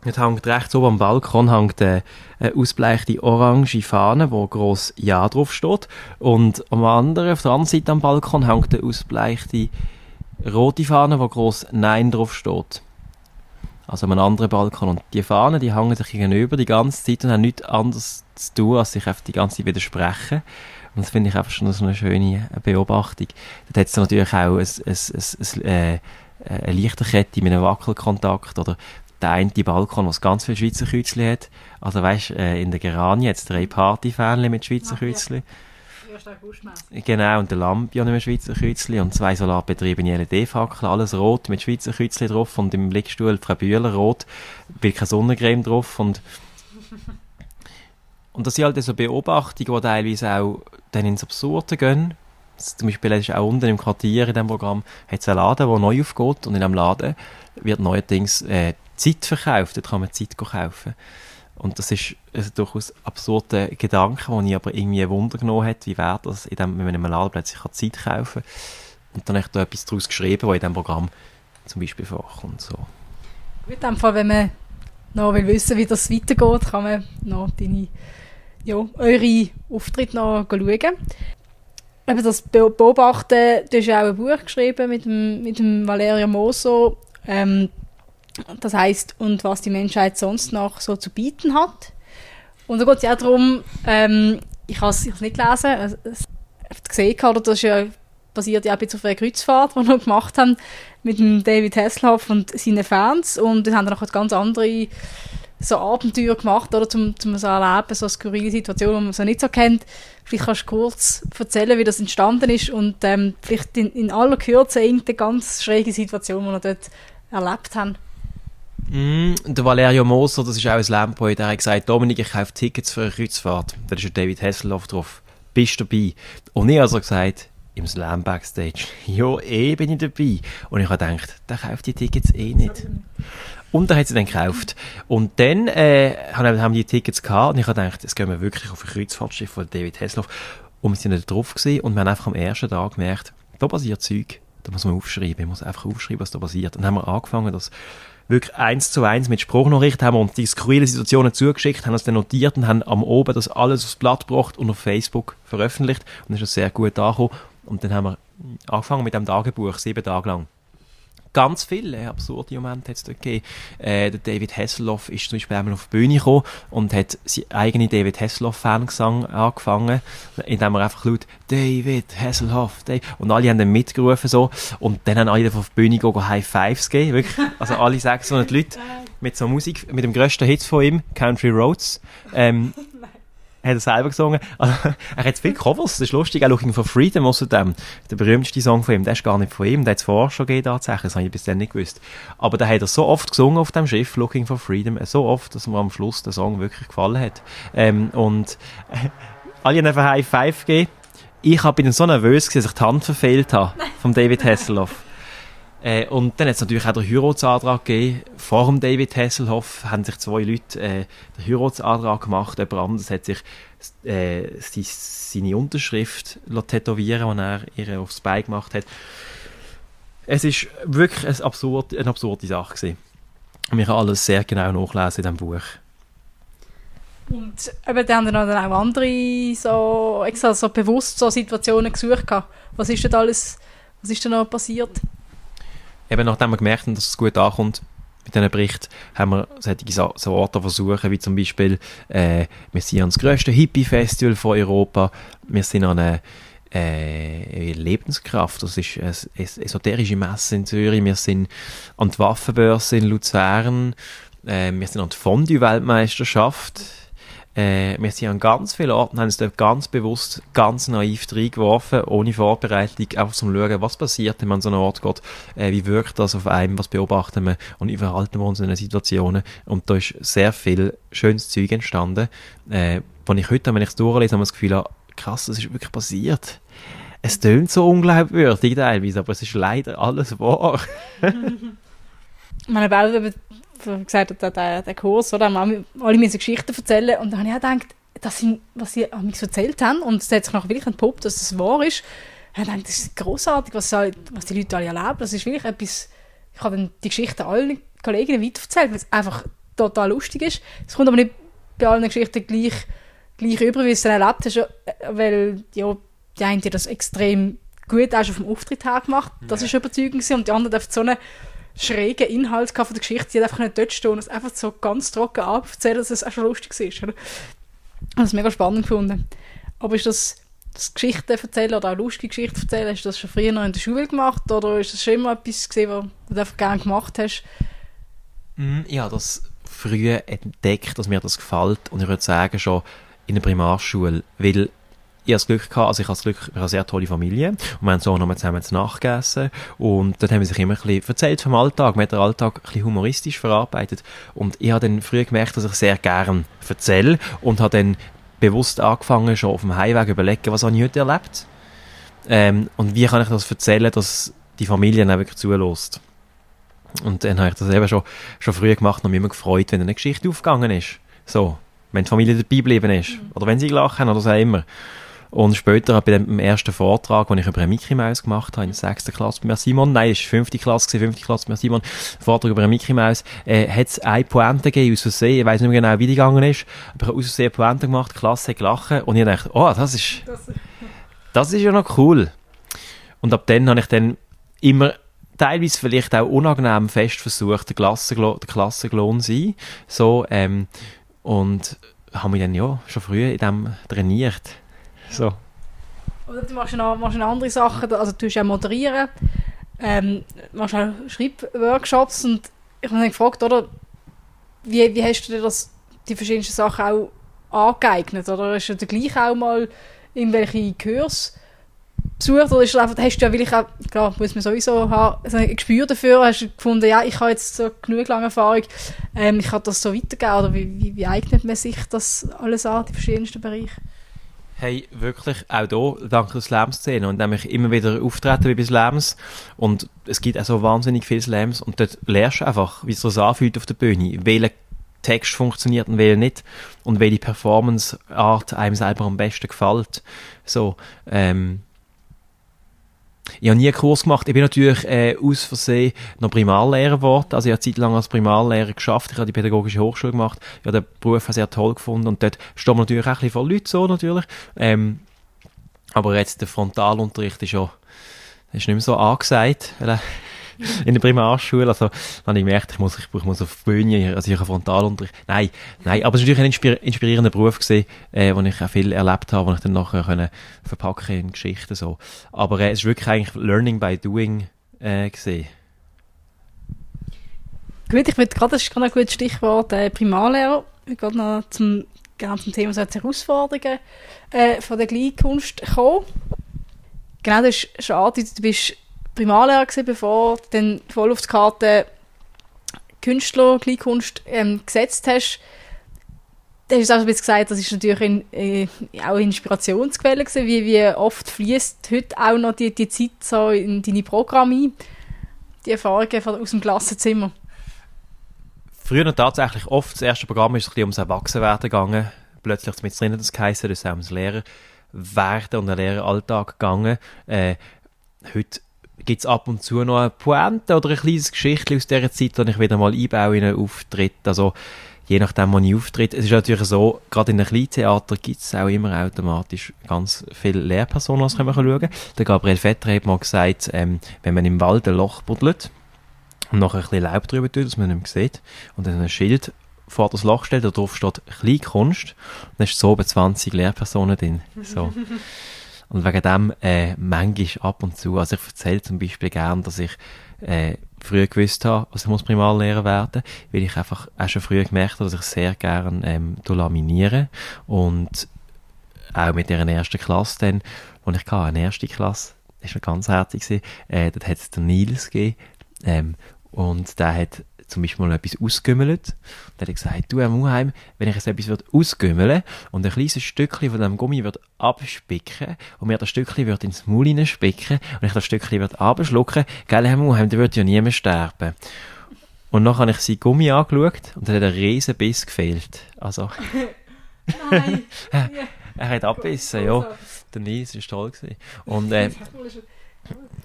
Dort hängt rechts oben am Balkon hängt eine, eine ausbleichte orange Fahne, wo groß Ja drauf steht. Und am anderen, auf der anderen Seite am Balkon hängt eine ausbleichte rote Fahne, wo groß Nein drauf steht. Also am anderen Balkon. Und die Fahnen, die hängen sich gegenüber die ganze Zeit und haben nichts anderes zu tun, als sich einfach die ganze Zeit widersprechen. Und das finde ich einfach schon so eine schöne Beobachtung. Dort hat es natürlich auch ein, ein, ein, ein, äh, eine Lichterkette mit einem Wackelkontakt oder der eine Balkon, es ganz viele Schweizer Kürzli hat. Also weißt, äh, in der Gerani jetzt drei Partyfähnchen mit Schweizer Ach, ja. Erst Augustmesse. Genau, und der Lampion mit Schweizer Kürzli und zwei solarbetriebene LED-Fackeln, alles rot mit Schweizer Kürzli drauf und im Blickstuhl Frau Bühler rot, weil keine Sonnencreme drauf und [laughs] und das sind halt so Beobachtungen, die teilweise auch dann ins Absurde gehen. Zum Beispiel ist auch unten im Quartier in diesem Programm hat es einen Laden, der neu aufgeht und in diesem Laden wird neuerdings äh, Zeit verkauft, dort kann man Zeit kaufen. Und das ist ein durchaus absurder Gedanke, den ich aber irgendwie ein Wunder genommen hat, wie wäre das, in dem, wenn man in einem Laden plötzlich Zeit kaufen kann. Und dann habe ich da etwas daraus geschrieben, was in diesem Programm zum Beispiel vorkommt. So. Gut, in dem Fall, wenn man noch will wissen wie das weitergeht, kann man noch deine, ja, eure Auftritte noch schauen. Eben das Be- Beobachten, du hast auch ein Buch geschrieben mit dem, mit dem Valerio Moso. Ähm, das heißt und was die Menschheit sonst noch so zu bieten hat. Und da geht es ja auch darum, ähm, ich habe es nicht gelesen, es, es, gesehen, oder das ist ja, basiert ja auch ein auf einer Kreuzfahrt, die wir gemacht haben mit dem David Hasselhoff und seinen Fans und dann haben dann noch ganz andere so Abenteuer gemacht, oder, zum, zum so erleben, so skurrile Situationen, die man so nicht so kennt. Vielleicht kannst du kurz erzählen, wie das entstanden ist und ähm, vielleicht in, in aller Kürze irgendeine ganz schräge Situation, die wir dort erlebt haben. Mm, der Valerio Moser, das ist auch ein Lampoy, der hat gesagt, Dominik, ich kaufe Tickets für eine Kreuzfahrt. Da ist ja David Hasselhoff drauf. Bist du dabei? Und ich also gesagt, im Slam Backstage, [laughs] ja, eh bin ich dabei. Und ich habe gedacht, der kauft die Tickets eh nicht. Und er hat sie dann gekauft. Und dann äh, haben die Tickets gehabt und ich habe gedacht, jetzt gehen wir wirklich auf ein Kreuzfahrtschiff von David Hasselhoff. Und wir sind nicht drauf gewesen und wir haben einfach am ersten Tag gemerkt, da passiert Zeug. Da muss man aufschreiben. Ich muss einfach aufschreiben, was da passiert. Und dann haben wir angefangen, das wirklich eins zu eins mit Spruchnachricht haben wir uns die skurrile Situationen zugeschickt, haben das dann notiert und haben am Oben das alles aufs Blatt gebracht und auf Facebook veröffentlicht und das ist sehr gut angekommen. Und dann haben wir angefangen mit dem Tagebuch, sieben Tage lang. Ganz viele absurde Momente hat es dort gegeben. Äh, der David Hasselhoff ist zum Beispiel einmal auf die Bühne gekommen und hat seinen eigenen David Hasselhoff-Fangesang angefangen, indem er einfach laut David Hasselhoff, Dave, und alle haben dann mitgerufen so und dann haben alle auf die Bühne gehen, High Fives gegeben, wirklich. Also alle 600 Leute mit so Musik, mit dem grössten Hit von ihm, Country Roads. Ähm, hat er selber gesungen. [laughs] Er hat viel Covers, das ist lustig, auch Looking for Freedom, außerdem. Der berühmteste Song von ihm, der ist gar nicht von ihm, der hat es vorher schon gegeben tatsächlich, das habe ich bis dann nicht gewusst. Aber der hat er so oft gesungen auf dem Schiff, Looking for Freedom, so oft, dass mir am Schluss der Song wirklich gefallen hat. Ähm, und äh, [laughs] alle haben einfach High Five gegeben. Ich bin dann so nervös, dass ich die Hand verfehlt habe, vom David Hasselhoff. Äh, und dann hat es natürlich auch den Heiratsantrag gegeben. Vor dem David Hasselhoff haben sich zwei Leute äh, den Heiratsantrag gemacht. Jemand anderes hat sich äh, die, seine Unterschrift tätowieren, die er ihr aufs Bein gemacht hat. Es ist wirklich ein absurd, eine absurde Sache gewesen. Ich kann alles sehr genau nachlesen in diesem Buch. Und eben, dann haben dann auch andere so, extra so bewusst so Situationen gesucht. Was ist denn alles, was ist denn noch passiert? Eben nachdem wir gemerkt haben, dass es gut ankommt mit diesen Bericht, haben wir solche so, so Orte versuchen, wie zum Beispiel, äh, wir sind an das grösste Hippie-Festival von Europa, wir sind an eine äh, Lebenskraft, das ist eine esoterische Messe in Zürich, wir sind an die Waffenbörse in Luzern, äh, wir sind an die Fondue-Weltmeisterschaft, äh, wir sind an ganz vielen Orten, haben uns dort ganz bewusst, ganz naiv reingeworfen, ohne Vorbereitung, einfach zum schauen, was passiert, wenn man an so einen Ort geht, äh, wie wirkt das auf einem, was beobachten wir und wie verhalten wir uns in den Situationen. Und da ist sehr viel schönes Zeug entstanden, äh, wo ich heute, wenn ich es durchlese, habe ich das Gefühl, habe, krass, das ist wirklich passiert. es tönt so unglaubwürdig teilweise, aber es ist leider alles wahr. [laughs] meine gesagt der, der, der Kurs, oder? Haben alle meine Geschichten erzählen und dann habe ich auch gedacht, das sind, was sie an mich erzählt haben und es hat sich nachher wirklich entpuppt, dass es wahr ist. Ich dachte, das ist großartig, was, was die Leute alle erleben. Das ist wirklich etwas, ich habe dann die Geschichten allen Kolleginnen weitererzählt, weil es einfach total lustig ist. Es kommt aber nicht bei allen Geschichten gleich, gleich über, wie es dann erlebt hast, weil ja, die einen die das extrem gut auch schon vom Auftritt her gemacht. Das ja. ist überzeugend und die anderen haben so einen schrägen Inhalt von der Geschichte, die einfach nicht dort stehen und es einfach so ganz trocken abzählen, dass es auch schon lustig ist. Ich habe es mega spannend gefunden. Aber ist das, das Geschichten erzählen oder auch lustige Geschichten erzählen, hast du das schon früher noch in der Schule gemacht oder ist das schon immer etwas gesehen, was du einfach gerne gemacht hast? Mm, ja, das früh entdeckt, dass mir das gefällt und ich würde sagen schon in der Primarschule, weil ich habe das Glück gehabt, also ich habe das Glück, ich habe eine sehr tolle Familie und wir haben so nochmal zusammen zu nachgegessen und dort haben wir sich immer ein bisschen erzählt vom Alltag, wir haben den Alltag ein bisschen humoristisch verarbeitet und ich habe dann früh gemerkt, dass ich sehr gern erzähle und habe dann bewusst angefangen, schon auf dem Heimweg überlegen, was habe ich heute erlebt ähm, und wie kann ich das erzählen, dass die Familie dann wirklich zulässt. Und dann habe ich das eben schon, schon früh gemacht und mich immer gefreut, wenn eine Geschichte aufgegangen ist. So, wenn die Familie dabei geblieben ist. Mhm. Oder wenn sie gelacht haben oder so immer. Und später bei dem ersten Vortrag, den ich über eine Mickey Mouse gemacht habe, in der sechsten Klasse bei mir Simon, nein, es war fünfte Klasse, fünfte Klasse bei mir Simon, Vortrag über eine Mickey Mouse, äh, hat es eine Pointe gegeben, aus Versehen, ich weiss nicht mehr genau, wie die gegangen ist, aber ich habe aus Versehen eine Pointe gemacht, die Klasse hat gelacht und ich dachte, oh, das ist, das ist ja noch cool. Und ab dann habe ich dann immer teilweise vielleicht auch unangenehm fest versucht, der Klassenklon zu sein, so, ähm, und habe mich dann ja schon früh in dem trainiert. So. Oder du machst noch, machst noch andere Sachen, also du ja moderieren, ähm, machst auch Schreibworkshops und ich habe mich gefragt, oder, wie, wie hast du dir das, die verschiedensten Sachen auch angeeignet, oder hast du dir gleich auch mal irgendwelche Kurs besucht, oder ist einfach, hast du ja wirklich auch, klar, muss man sowieso haben, ein Gespür dafür, hast du gefunden, ja, ich habe jetzt so genug lange Erfahrung, ähm, ich kann das so weitergeben, oder wie, wie, wie eignet man sich das alles an, die verschiedensten Bereiche? Hey, wirklich auch hier dank der Slam-Szene. Und nämlich immer wieder auftreten wie bei Slams. Und es gibt auch so wahnsinnig viele Slams. Und dort lernst du einfach, wie es sich anfühlt auf der Bühne, welcher Text funktioniert und welcher nicht. Und welche Performance-Art einem selber am besten gefällt. So, ähm, ich habe nie einen Kurs gemacht. Ich bin natürlich äh, aus Versehen noch Primarlehrer geworden. Also ich habe Zeit lang als Primarlehrer geschafft. Ich habe die pädagogische Hochschule gemacht. Ich habe den Beruf sehr toll gefunden und dort stehen wir natürlich auch ein bisschen vor Leuten so natürlich. Ähm, aber jetzt der Frontalunterricht ist ja ist nicht mehr so angesagt in der Primarschule. Also, dann habe ich gemerkt, ich muss, ich, ich muss auf die Bühne, also ich habe Frontalunterricht. Nein, nein, aber es war natürlich ein inspirierender Beruf gewesen, äh, wo ich auch viel erlebt habe, wo ich dann nachher können verpacken in Geschichten so. Aber äh, es ist wirklich eigentlich Learning by Doing äh. Gut, ich würde gerade, das ist gerade ein gutes Stichwort, äh, Primarlehrer. Ich würde noch zum, zum Thema so Herausforderungen äh, von der Kleinkunst kommen. Genau, das ist schade, du bist Primarlehrer gewesen, bevor du dann die Karte Künstler, Kleinkunst ähm, gesetzt hast. Da hast du auch ein bisschen gesagt, das ist natürlich in, äh, auch Inspirationsquelle gewesen. Wie, wie oft fließt heute auch noch die, die Zeit so in deine Programme ein? Die Erfahrungen aus dem Klassenzimmer? Früher tatsächlich oft. Das erste Programm ist ein bisschen ums Erwachsenwerden gegangen. Plötzlich mit drinnen das geheißen, das ist auch ums Lehrer werden und den Lehreralltag gegangen. Äh, heute gibt es ab und zu noch eine Pointe oder ein kleines Geschichtchen aus dieser Zeit, die ich wieder mal einbaue in einen Auftritt. Also, je nachdem, wo ich auftritt. Es ist natürlich so, gerade in einem Kleintheater gibt es auch immer automatisch ganz viele Lehrpersonen, die man schauen kann. Der Gabriel Vetter hat mal gesagt, ähm, wenn man im Wald ein Loch buddelt und noch ein bisschen Laub drüber tut, dass man nicht mehr sieht, und dann ein Schild vor das Loch stellt, da drauf steht Kleinkunst, dann ist so bei 20 Lehrpersonen drin. So. [laughs] Und wegen dem, äh, manchmal ab und zu, also ich erzähle zum Beispiel gern, dass ich, äh, früher gewusst habe, was ich muss Primarlehrer werden, weil ich einfach auch schon früher gemerkt habe, dass ich sehr gern, ähm, laminiere und auch mit der ersten Klasse dann, wo ich hatte, eine erste Klasse, das war ganz herzig, äh, dort hat es den Nils gegeben, ähm, und der hat zum Beispiel mal etwas ausgümmelt. Und dann hat er gesagt, du Herr Muheim, wenn ich jetzt etwas würde ausgümmeln und ein kleines Stückchen von dem Gummi würde abspicken und mir das Stückchen würde ins Maul hineinspicken und ich das Stückchen würde abschlucken, gell Herr Muheim, dann würde ja niemand sterben. Und dann habe ich sein Gummi angeschaut und dann hat ein riesen Biss gefehlt. Also, [laughs] [laughs] Nein. er hat abbissen, ja. Der Nils war toll. Gewesen. Und äh, [laughs]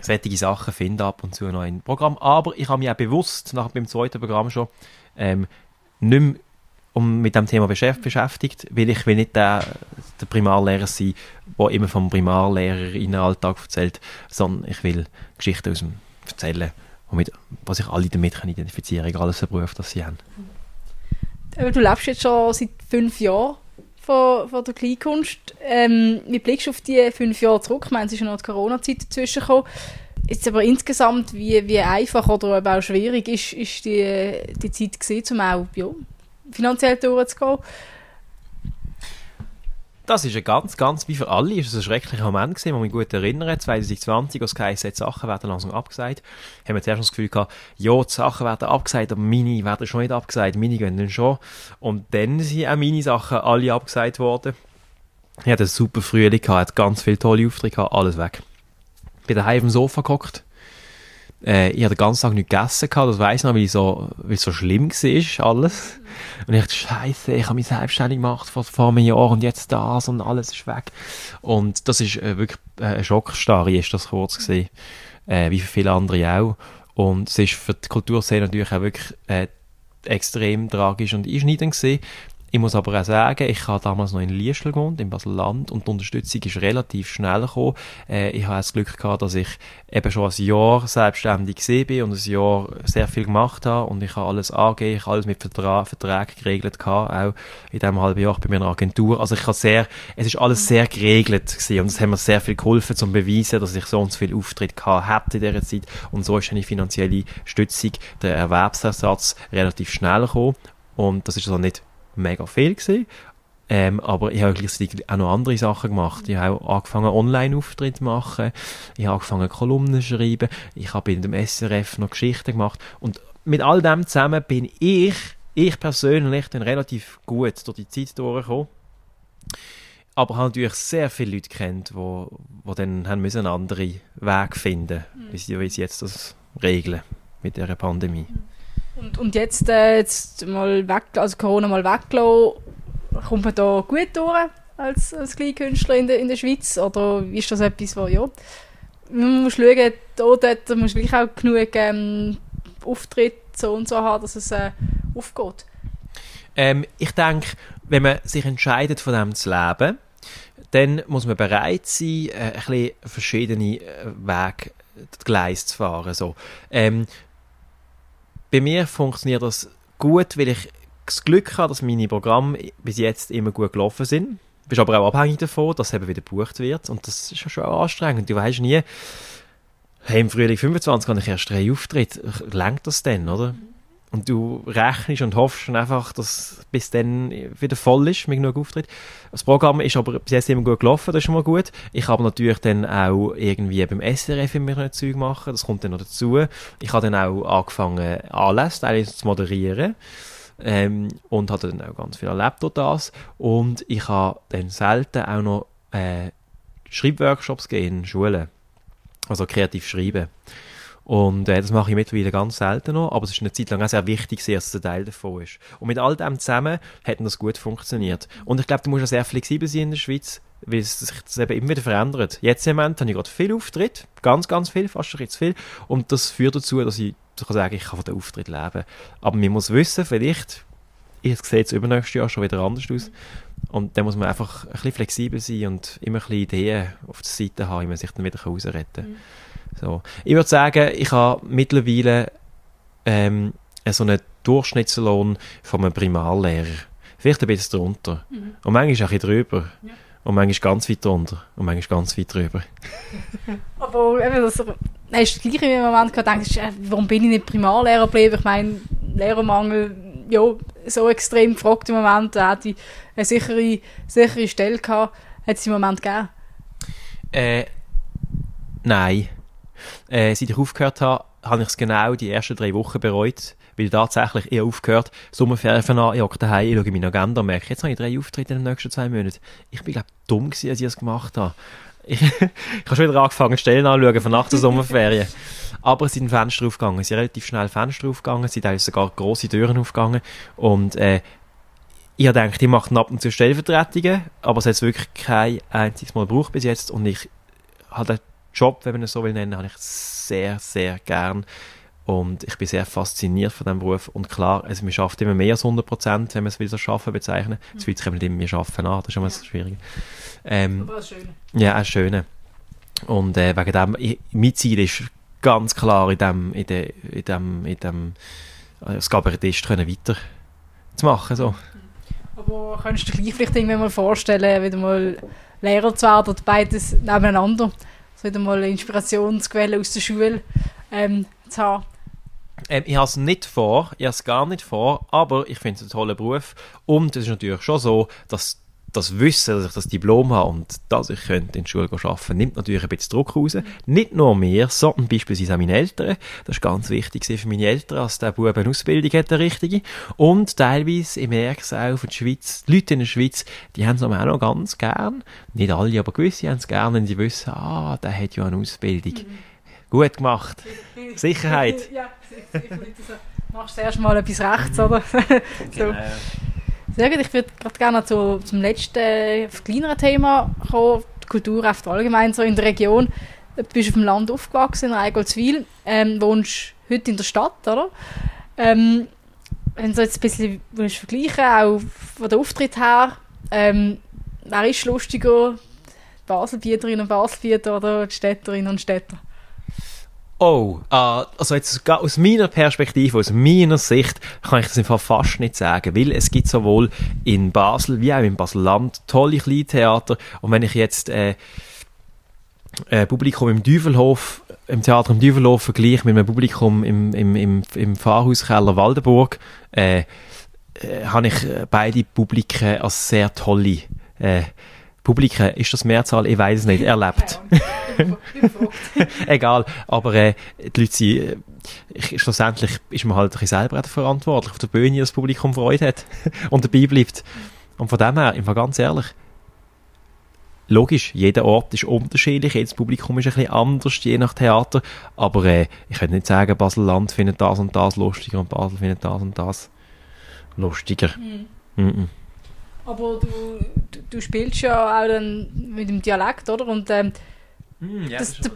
solche Sachen finden ab und zu noch im Programm. Aber ich habe mich auch bewusst, nach dem zweiten Programm schon, ähm, nicht mehr um mit dem Thema beschäft- beschäftigt, weil ich will nicht der, der Primarlehrer sein, der immer vom Primarlehrer in den Alltag erzählt, sondern ich will Geschichten aus dem erzählen, womit, was sich alle damit identifizieren können, egal was für Beruf das sie haben. Du lebst jetzt schon seit fünf Jahren von, von der Kleinkunst. Ähm, wie blickst du auf die fünf Jahre zurück? Ich meine, es ist ja noch die Corona-Zeit dazwischen gekommen. Jetzt aber insgesamt, wie, wie einfach oder aber auch schwierig ist, ist die, die Zeit gewesen, um auch ja, finanziell durchzugehen? Das ist ein ganz, ganz, wie für alle, ist es ein schrecklicher Moment gewesen, wo ich mich gut erinnere. 2020, als geheißen hat, Sachen werden langsam abgesagt, haben wir zuerst das Gefühl gehabt, ja, die Sachen werden abgesagt, aber meine werden schon nicht abgesagt, meine gehen dann schon. Und dann sind auch meine Sachen alle abgesagt worden. Ich hatte einen super Frühling gehabt, hatte ganz viele tolle Aufträge gehabt, alles weg. Bin daheim auf dem Sofa gehockt. Äh, ich habe den ganzen Tag nicht gegessen gehabt, das weiss ich noch, weil, so, weil es so schlimm war, alles. Und ich dachte, Scheiße, ich habe mich selbstständig gemacht vor, vor einem Jahr und jetzt das und alles ist weg. Und das ist äh, wirklich äh, eine Schockstarre, ist das kurz gesehen, äh, wie für viele andere auch. Und es ist für die Kulturszene natürlich auch wirklich äh, extrem tragisch und einschneidend gesehen. Ich muss aber auch sagen, ich habe damals noch in Liestel gewohnt, in Basel-Land, und die Unterstützung ist relativ schnell gekommen. Äh, ich habe das Glück gehabt, dass ich eben schon ein Jahr selbstständig bin und ein Jahr sehr viel gemacht habe und ich habe alles angegeben, ich habe alles mit Vertra Verträgen geregelt gehabt, auch in diesem halben Jahr bei meiner Agentur. Also ich habe sehr, es ist alles sehr geregelt gewesen und es hat mir sehr viel geholfen, zum beweisen, dass ich so und so viel Auftritt gehabt hätte in dieser Zeit und so ist eine finanzielle Stützung, der Erwerbsersatz relativ schnell gekommen und das ist also nicht mega viel gewesen. Ähm, aber ich habe gleichzeitig auch noch andere Sachen gemacht. Ich habe angefangen, Online-Auftritte zu machen. Ich habe angefangen, Kolumnen zu schreiben. Ich habe in dem SRF noch Geschichten gemacht. Und mit all dem zusammen bin ich, ich persönlich, dann relativ gut durch die Zeit durchgekommen. Aber habe natürlich sehr viele Leute kennt, die wo, wo dann haben müssen einen anderen Weg finden wie, sie, wie sie jetzt das regeln mit dieser Pandemie. Und, und jetzt, äh, jetzt mal weg, also Corona mal weggelassen, kommt man da gut durch als, als Kleinkünstler in der, in der Schweiz? Oder ist das etwas, wo, ja, man muss schauen, da, dort, da muss gleich auch genug ähm, Auftritt so und so haben, dass es äh, aufgeht? Ähm, ich denke, wenn man sich entscheidet, von dem zu leben, dann muss man bereit sein, äh, ein bisschen verschiedene äh, Wege, das Gleis zu fahren. So. Ähm, bei mir funktioniert das gut, weil ich das Glück habe, dass meine Programme bis jetzt immer gut gelaufen sind. Du bist aber auch abhängig davon, dass eben wieder gebucht wird. Und das ist schon auch anstrengend. Du weißt nie, hey, im Frühling 25 habe ich erst drei Auftritte. Lenkt das denn, oder? Und du rechnest und hoffst einfach, dass bis dann wieder voll ist mit genug Auftritt. Das Programm ist aber bis jetzt immer gut gelaufen, das ist schon mal gut. Ich habe natürlich dann auch irgendwie beim SRF immer noch Zeug machen, das kommt dann noch dazu. Ich habe dann auch angefangen, Anlässe zu moderieren. Ähm, und habe dann auch ganz viel erlebt durch das. Und ich habe dann selten auch noch äh, Schreibworkshops gegeben in Schulen. Also kreativ schreiben. Und äh, das mache ich mittlerweile ganz selten noch, aber es ist eine Zeit lang auch sehr wichtig, dass es ein Teil davon ist. Und mit all dem zusammen hat das gut funktioniert. Und ich glaube, du musst auch sehr flexibel sein in der Schweiz, weil es sich das eben immer wieder verändert. Jetzt im Moment habe ich gerade viel Auftritt, ganz, ganz viel, fast ein zu viel. Und das führt dazu, dass ich ich kann sagen, ich kann von dem Auftritt leben. Aber man muss wissen, vielleicht, ich sehe jetzt übernächstes Jahr schon wieder anders aus. Und dann muss man einfach ein bisschen flexibel sein und immer ein bisschen Ideen auf der Seite haben, wie man sich dann wieder rausretten kann. Mhm. So. Ich würde sagen, ich habe mittlerweile ähm, so einen Durchschnittslohn von einem Primarlehrer. Vielleicht ein bisschen drunter. Mhm. Und manchmal auch ein bisschen drüber. Ja. Und manchmal ganz weit drunter. Und manchmal ganz weit drüber. [laughs] Aber eben, das, du das gleiche im Moment gedacht, warum bin ich nicht Primarlehrer geblieben? Ich meine, Lehrermangel, ja, so extrem gefragt im Moment. Da hätte ich eine sichere, sichere Stelle gehabt. Hat es im Moment gegeben? Äh, nein. Äh, seit ich aufgehört habe, habe ich es genau die ersten drei Wochen bereut, Weil tatsächlich, ich aufgehört, Sommerferien an, ich hocke daheim, ich schaue meine Agenda und merke, jetzt habe ich drei Auftritte in den nächsten zwei Monaten. Ich bin, glaube dumm gewesen, als ich das gemacht habe. Ich, [laughs] ich habe schon wieder angefangen, Stellen anzuschauen von nach der Sommerferien. Aber es sind Fenster aufgegangen, es sind relativ schnell Fenster aufgegangen, es sind auch sogar grosse Türen aufgegangen und äh, ich habe gedacht, ich mache ab und zu Stellvertretungen, aber es hat wirklich kein einziges Mal gebraucht bis jetzt und ich habe Job, wenn man es so will nennen, habe ich sehr, sehr gern und ich bin sehr fasziniert von diesem Beruf und klar, also man schafft immer mehr als 100 Prozent, wenn man es will so schaffen bezeichnen. Mhm. Das fühlt sich immer mehr schaffen an, das ist immer das Schwierige. Ähm, aber das Schöne. Ja, das Schöne. Und äh, wegen dem, ich, mein Ziel ist ganz klar in dem, in dem, in dem, in dem als Kabarettist können weiter zu machen. So. Aber könntest du dir gleich vielleicht irgendwann mal vorstellen, wieder mal Lehrer zu werden oder beides nebeneinander? Wieder mal Inspirationsquellen aus der Schule ähm, zu haben? Ähm, ich habe es nicht vor, ich habe es gar nicht vor, aber ich finde es ein toller Beruf und es ist natürlich schon so, dass das Wissen, dass ich das Diplom habe und dass ich könnte in der Schule arbeiten nimmt natürlich ein bisschen Druck raus. Nicht nur mir, sondern beispielsweise auch meine Eltern. Das ist ganz wichtig für meine Eltern, dass der Bub eine Ausbildung hat, der richtige. Und teilweise, ich merke es auch von der Schweiz, die Leute in der Schweiz, die haben es auch noch ganz gern. Nicht alle, aber gewisse haben es gern, wenn sie wissen, ah, der hat ja eine Ausbildung. Mhm. Gut gemacht. [laughs] Sicherheit. ja, sicher. Machst du erst mal etwas rechts, oder? [laughs] so. Genau. Sehr gut, ich würde gerade gerne zu, zum letzten, kleineren Thema kommen, die Kultur allgemein so in der Region. Du bist auf dem Land aufgewachsen, in Eigoldswil, ähm, wohnst heute in der Stadt, oder? Ähm, wenn du jetzt ein bisschen willst vergleichen auch von der Auftritt her, ähm, wer ist lustiger, die Baselbieterinnen und Baselbieter oder die Städterinnen und Städter? Oh, uh, also jetzt aus meiner Perspektive, aus meiner Sicht, kann ich das einfach fast nicht sagen, weil es gibt sowohl in Basel wie auch im Baselland tolle Kleintheater. Und wenn ich jetzt äh, äh, Publikum im Düvelhof, im Theater im Düvelhof vergleiche mit einem Publikum im, im, im, im Pfarrhauskeller Waldenburg, äh, äh, habe ich äh, beide Publiken als sehr tolle äh, Publiken, ist das Mehrzahl? Ich weiß es nicht, erlebt. [laughs] Egal, aber äh, die Leute sind, äh, ich, schlussendlich ist man halt ein selber verantwortlich auf der Bühne, dass das Publikum Freude hat [laughs] und dabei bleibt. Und von dem her, einfach ganz ehrlich, logisch, jeder Ort ist unterschiedlich, jedes Publikum ist ein bisschen anders, je nach Theater, aber äh, ich könnte nicht sagen, Basel-Land findet das und das lustiger und Basel findet das und das lustiger. Mhm. Mm -mm. Aber du, du, du, spielst ja auch dann mit dem Dialekt, oder? Und ähm, mm, ja, das, das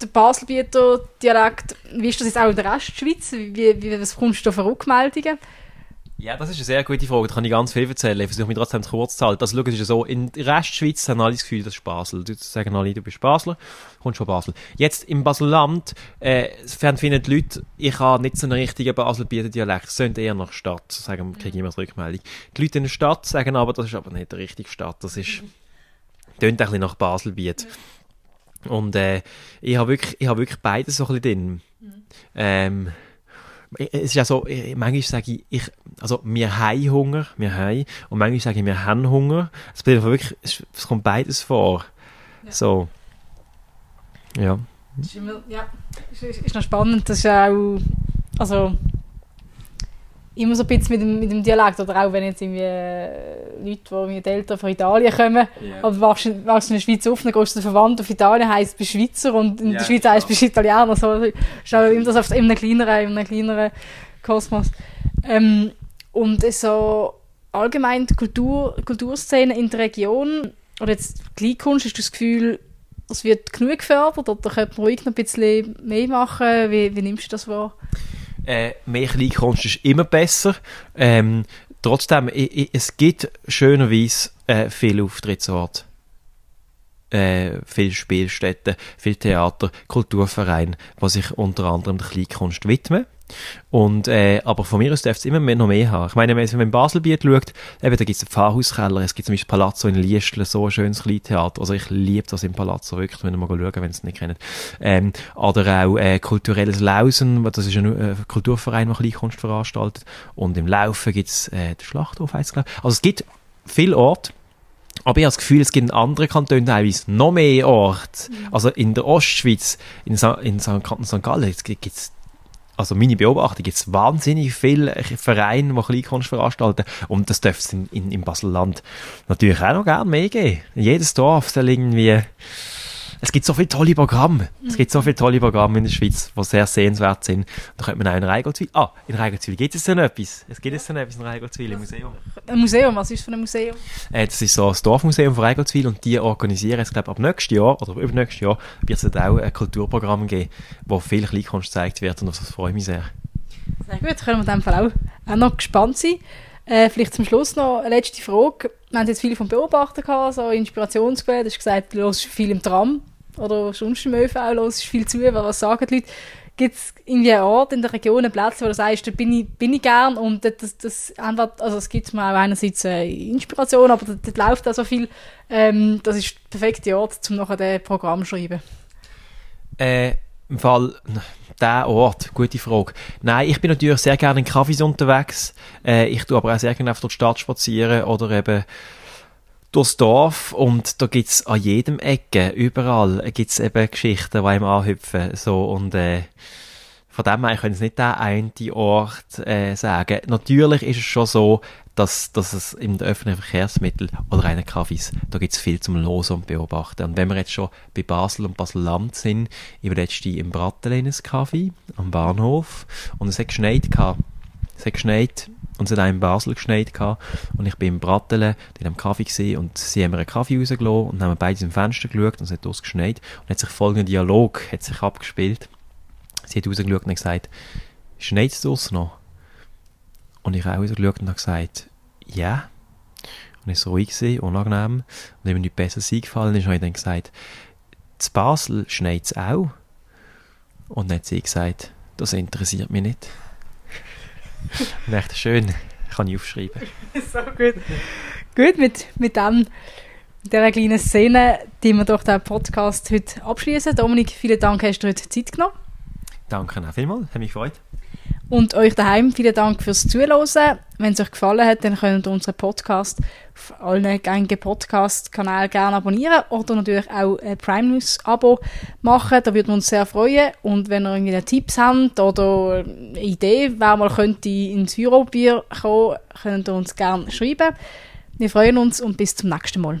der, Baselbieter Dialekt, wie ist das jetzt auch in der Restschweiz? Wie, wie, was kommst du für Rückmeldungen? Ja, das ist eine sehr gute Frage. Da kann ich ganz viel erzählen. Ich versuche mich trotzdem kurz zu halten. Also, schau, es ist ja so, in der Restschweiz haben alle das Gefühl, das ist Basel. Du sagen alle, du bist Basler, kommst von Basel. Jetzt im Baselland, äh, finden die Leute, ich habe nicht so einen richtigen Baselbieter Dialekt. Es sind eher nach Stadt, sagen, kriege ich immer eine Rückmeldung. Die Leute in der Stadt sagen aber, das ist aber nicht die richtige Stadt. Das ist, tönt ein bisschen nach Baselbiet. Und, äh, ich habe wirklich, ich habe wirklich beides so ein bisschen drin. Mhm. Ähm, es ist ja so, manchmal sage ich, ich also wir haben Hunger, wir haben, und manchmal sage ich, wir haben Hunger. Es wirklich, es, kommt beides vor. Ja. So. Ja. ist, immer, ja, ist, ist, ist noch spannend, das ist auch, also immer so ein bisschen mit dem, mit dem Dialekt, oder auch wenn jetzt irgendwie äh, Leute, die mit Eltern von Italien kommen, yeah. aber wachst, wachst in der Schweiz auf, dann gehst du verwandt auf Italien, heisst du Schweizer und in yeah, der Schweiz heisst du Italiener, so ist auch immer das in einem kleineren, in einem kleineren Kosmos. Ähm, und so allgemein die Kultur, Kulturszene in der Region, oder jetzt Kleinkunst, hast du das Gefühl, es wird genug gefördert oder könnte man ruhig noch ein bisschen mehr machen? Wie, wie nimmst du das wahr? Äh, mehr Kleinkunst ist immer besser. Ähm, trotzdem, ich, ich, es gibt schönerweise äh, viele Auftrittsorte. Äh, viele Spielstätten, viele Theater, Kulturvereine, die sich unter anderem der Kleinkunst widmen. Und, äh, aber von mir aus darf es immer mehr, noch mehr haben. Ich meine, wenn man in Baselbiet schaut, eben, da gibt es einen Pfarrhauskeller, es gibt zum Beispiel Palazzo in Liestl, so ein schönes Kleintheater. Also ich liebe das im Palazzo, wirklich, wenn ihr mal schauen, wenn ihr es nicht kennt. Ähm, oder auch äh, kulturelles Lausen, das ist ein äh, Kulturverein, der Kleinkunst veranstaltet. Und im Laufen gibt es äh, den Schlachthof, heisst es, Also es gibt viele Orte, aber ich habe das Gefühl, es gibt in anderen Kantonen teilweise noch mehr Orte. Mhm. Also in der Ostschweiz, in, Sa in St. Gallen, gibt es also meine Beobachtung, gibt es wahnsinnig viele Vereine, die Kleinkunst veranstalten und das dürfte es in, in, im Baselland natürlich auch noch gerne mehr geben. Jedes Dorf soll irgendwie es gibt so viele tolle Programme. Es gibt so viele tolle Programme in der Schweiz, die sehr sehenswert sind. Da könnte man auch in Reigoldswil. Ah, in Reigoldswil gibt es denn etwas? Es gibt es denn etwas in Reigoldswil im Museum. Ein Museum? Was ist das für ein Museum? Äh, das ist so das Dorfmuseum von Reigoldswil und die organisieren jetzt, glaube ab nächstes Jahr oder übernächstes Jahr wird es auch ein Kulturprogramm geben, wo viel Kleinkunst gezeigt wird und auf das freue ich mich sehr. Sehr gut, können wir in dem Fall auch, auch noch gespannt sein. Äh, vielleicht zum Schluss noch eine letzte Frage. Wir haben jetzt viele vom Beobachter gehabt, so Inspirationsquellen. Du hast gesagt, du hörst viel im Tram oder sonst im ÖV hörst viel zu, was sagen die Leute. Gibt es irgendwie einen Ort in der Region, einen Platz, wo du sagst, da bin ich, bin ich gern und das, das, also es gibt mir auch einerseits äh, Inspiration, aber dort, läuft auch so viel. Ähm, das ist der perfekte Ort, um nachher das Programm zu schreiben. Äh, Im Fall, der Ort, gute Frage. Nein, ich bin natürlich sehr gerne in Kaffees unterwegs. Äh, ich tue aber auch sehr gerne auf der Stadt spazieren oder eben durchs Dorf und da gibt's an jedem Ecke, überall gibt's eben Geschichten, die einem anhüpfen. So, und äh, von dem her können es nicht der eine Ort äh, sagen. Natürlich ist es schon so, dass, dass es im öffentlichen Verkehrsmittel oder einen Kaffees, da gibt's viel zum Losen und Beobachten. Und wenn wir jetzt schon bei Basel und Basel-Land sind, ich war letztens im Brattelen in Kaffee am Bahnhof und es hat geschneit gehabt. Es hat geschneit und es hat auch in Basel geschneit gehabt. Und ich bin im Brattelen, in einem Kaffee gesehen und sie haben mir einen Kaffee rausgelassen und haben beide im Fenster geschaut und es hat geschneit und hat sich folgender Dialog hat sich abgespielt. Sie hat rausgeschaut und gesagt, schneit es noch? Und ich habe auch rausgeschaut und habe gesagt, ja. Yeah. Und ich war ruhig, gewesen, unangenehm. Und wenn mir nichts Besseres eingefallen ist, habe ich dann gesagt, zu Basel schneit es auch. Und dann hat sie gesagt, das interessiert mich nicht. [laughs] Echt schön. Kann ich aufschreiben. [laughs] so gut. Gut, mit, mit dem, dieser kleinen Szene, die wir durch den Podcast heute abschließen. Dominik, vielen Dank, hast du heute Zeit genommen. Danke auch vielmals, hat mich gefreut. Und euch daheim vielen Dank fürs Zuhören. Wenn es euch gefallen hat, dann könnt ihr unseren Podcast auf allen gängigen Podcast-Kanälen gerne abonnieren oder natürlich auch ein Prime News Abo machen. Da würden wir uns sehr freuen. Und wenn ihr irgendwie Tipps habt oder eine Idee, wer mal könnte ins Eurobier kommen, könnt ihr uns gerne schreiben. Wir freuen uns und bis zum nächsten Mal.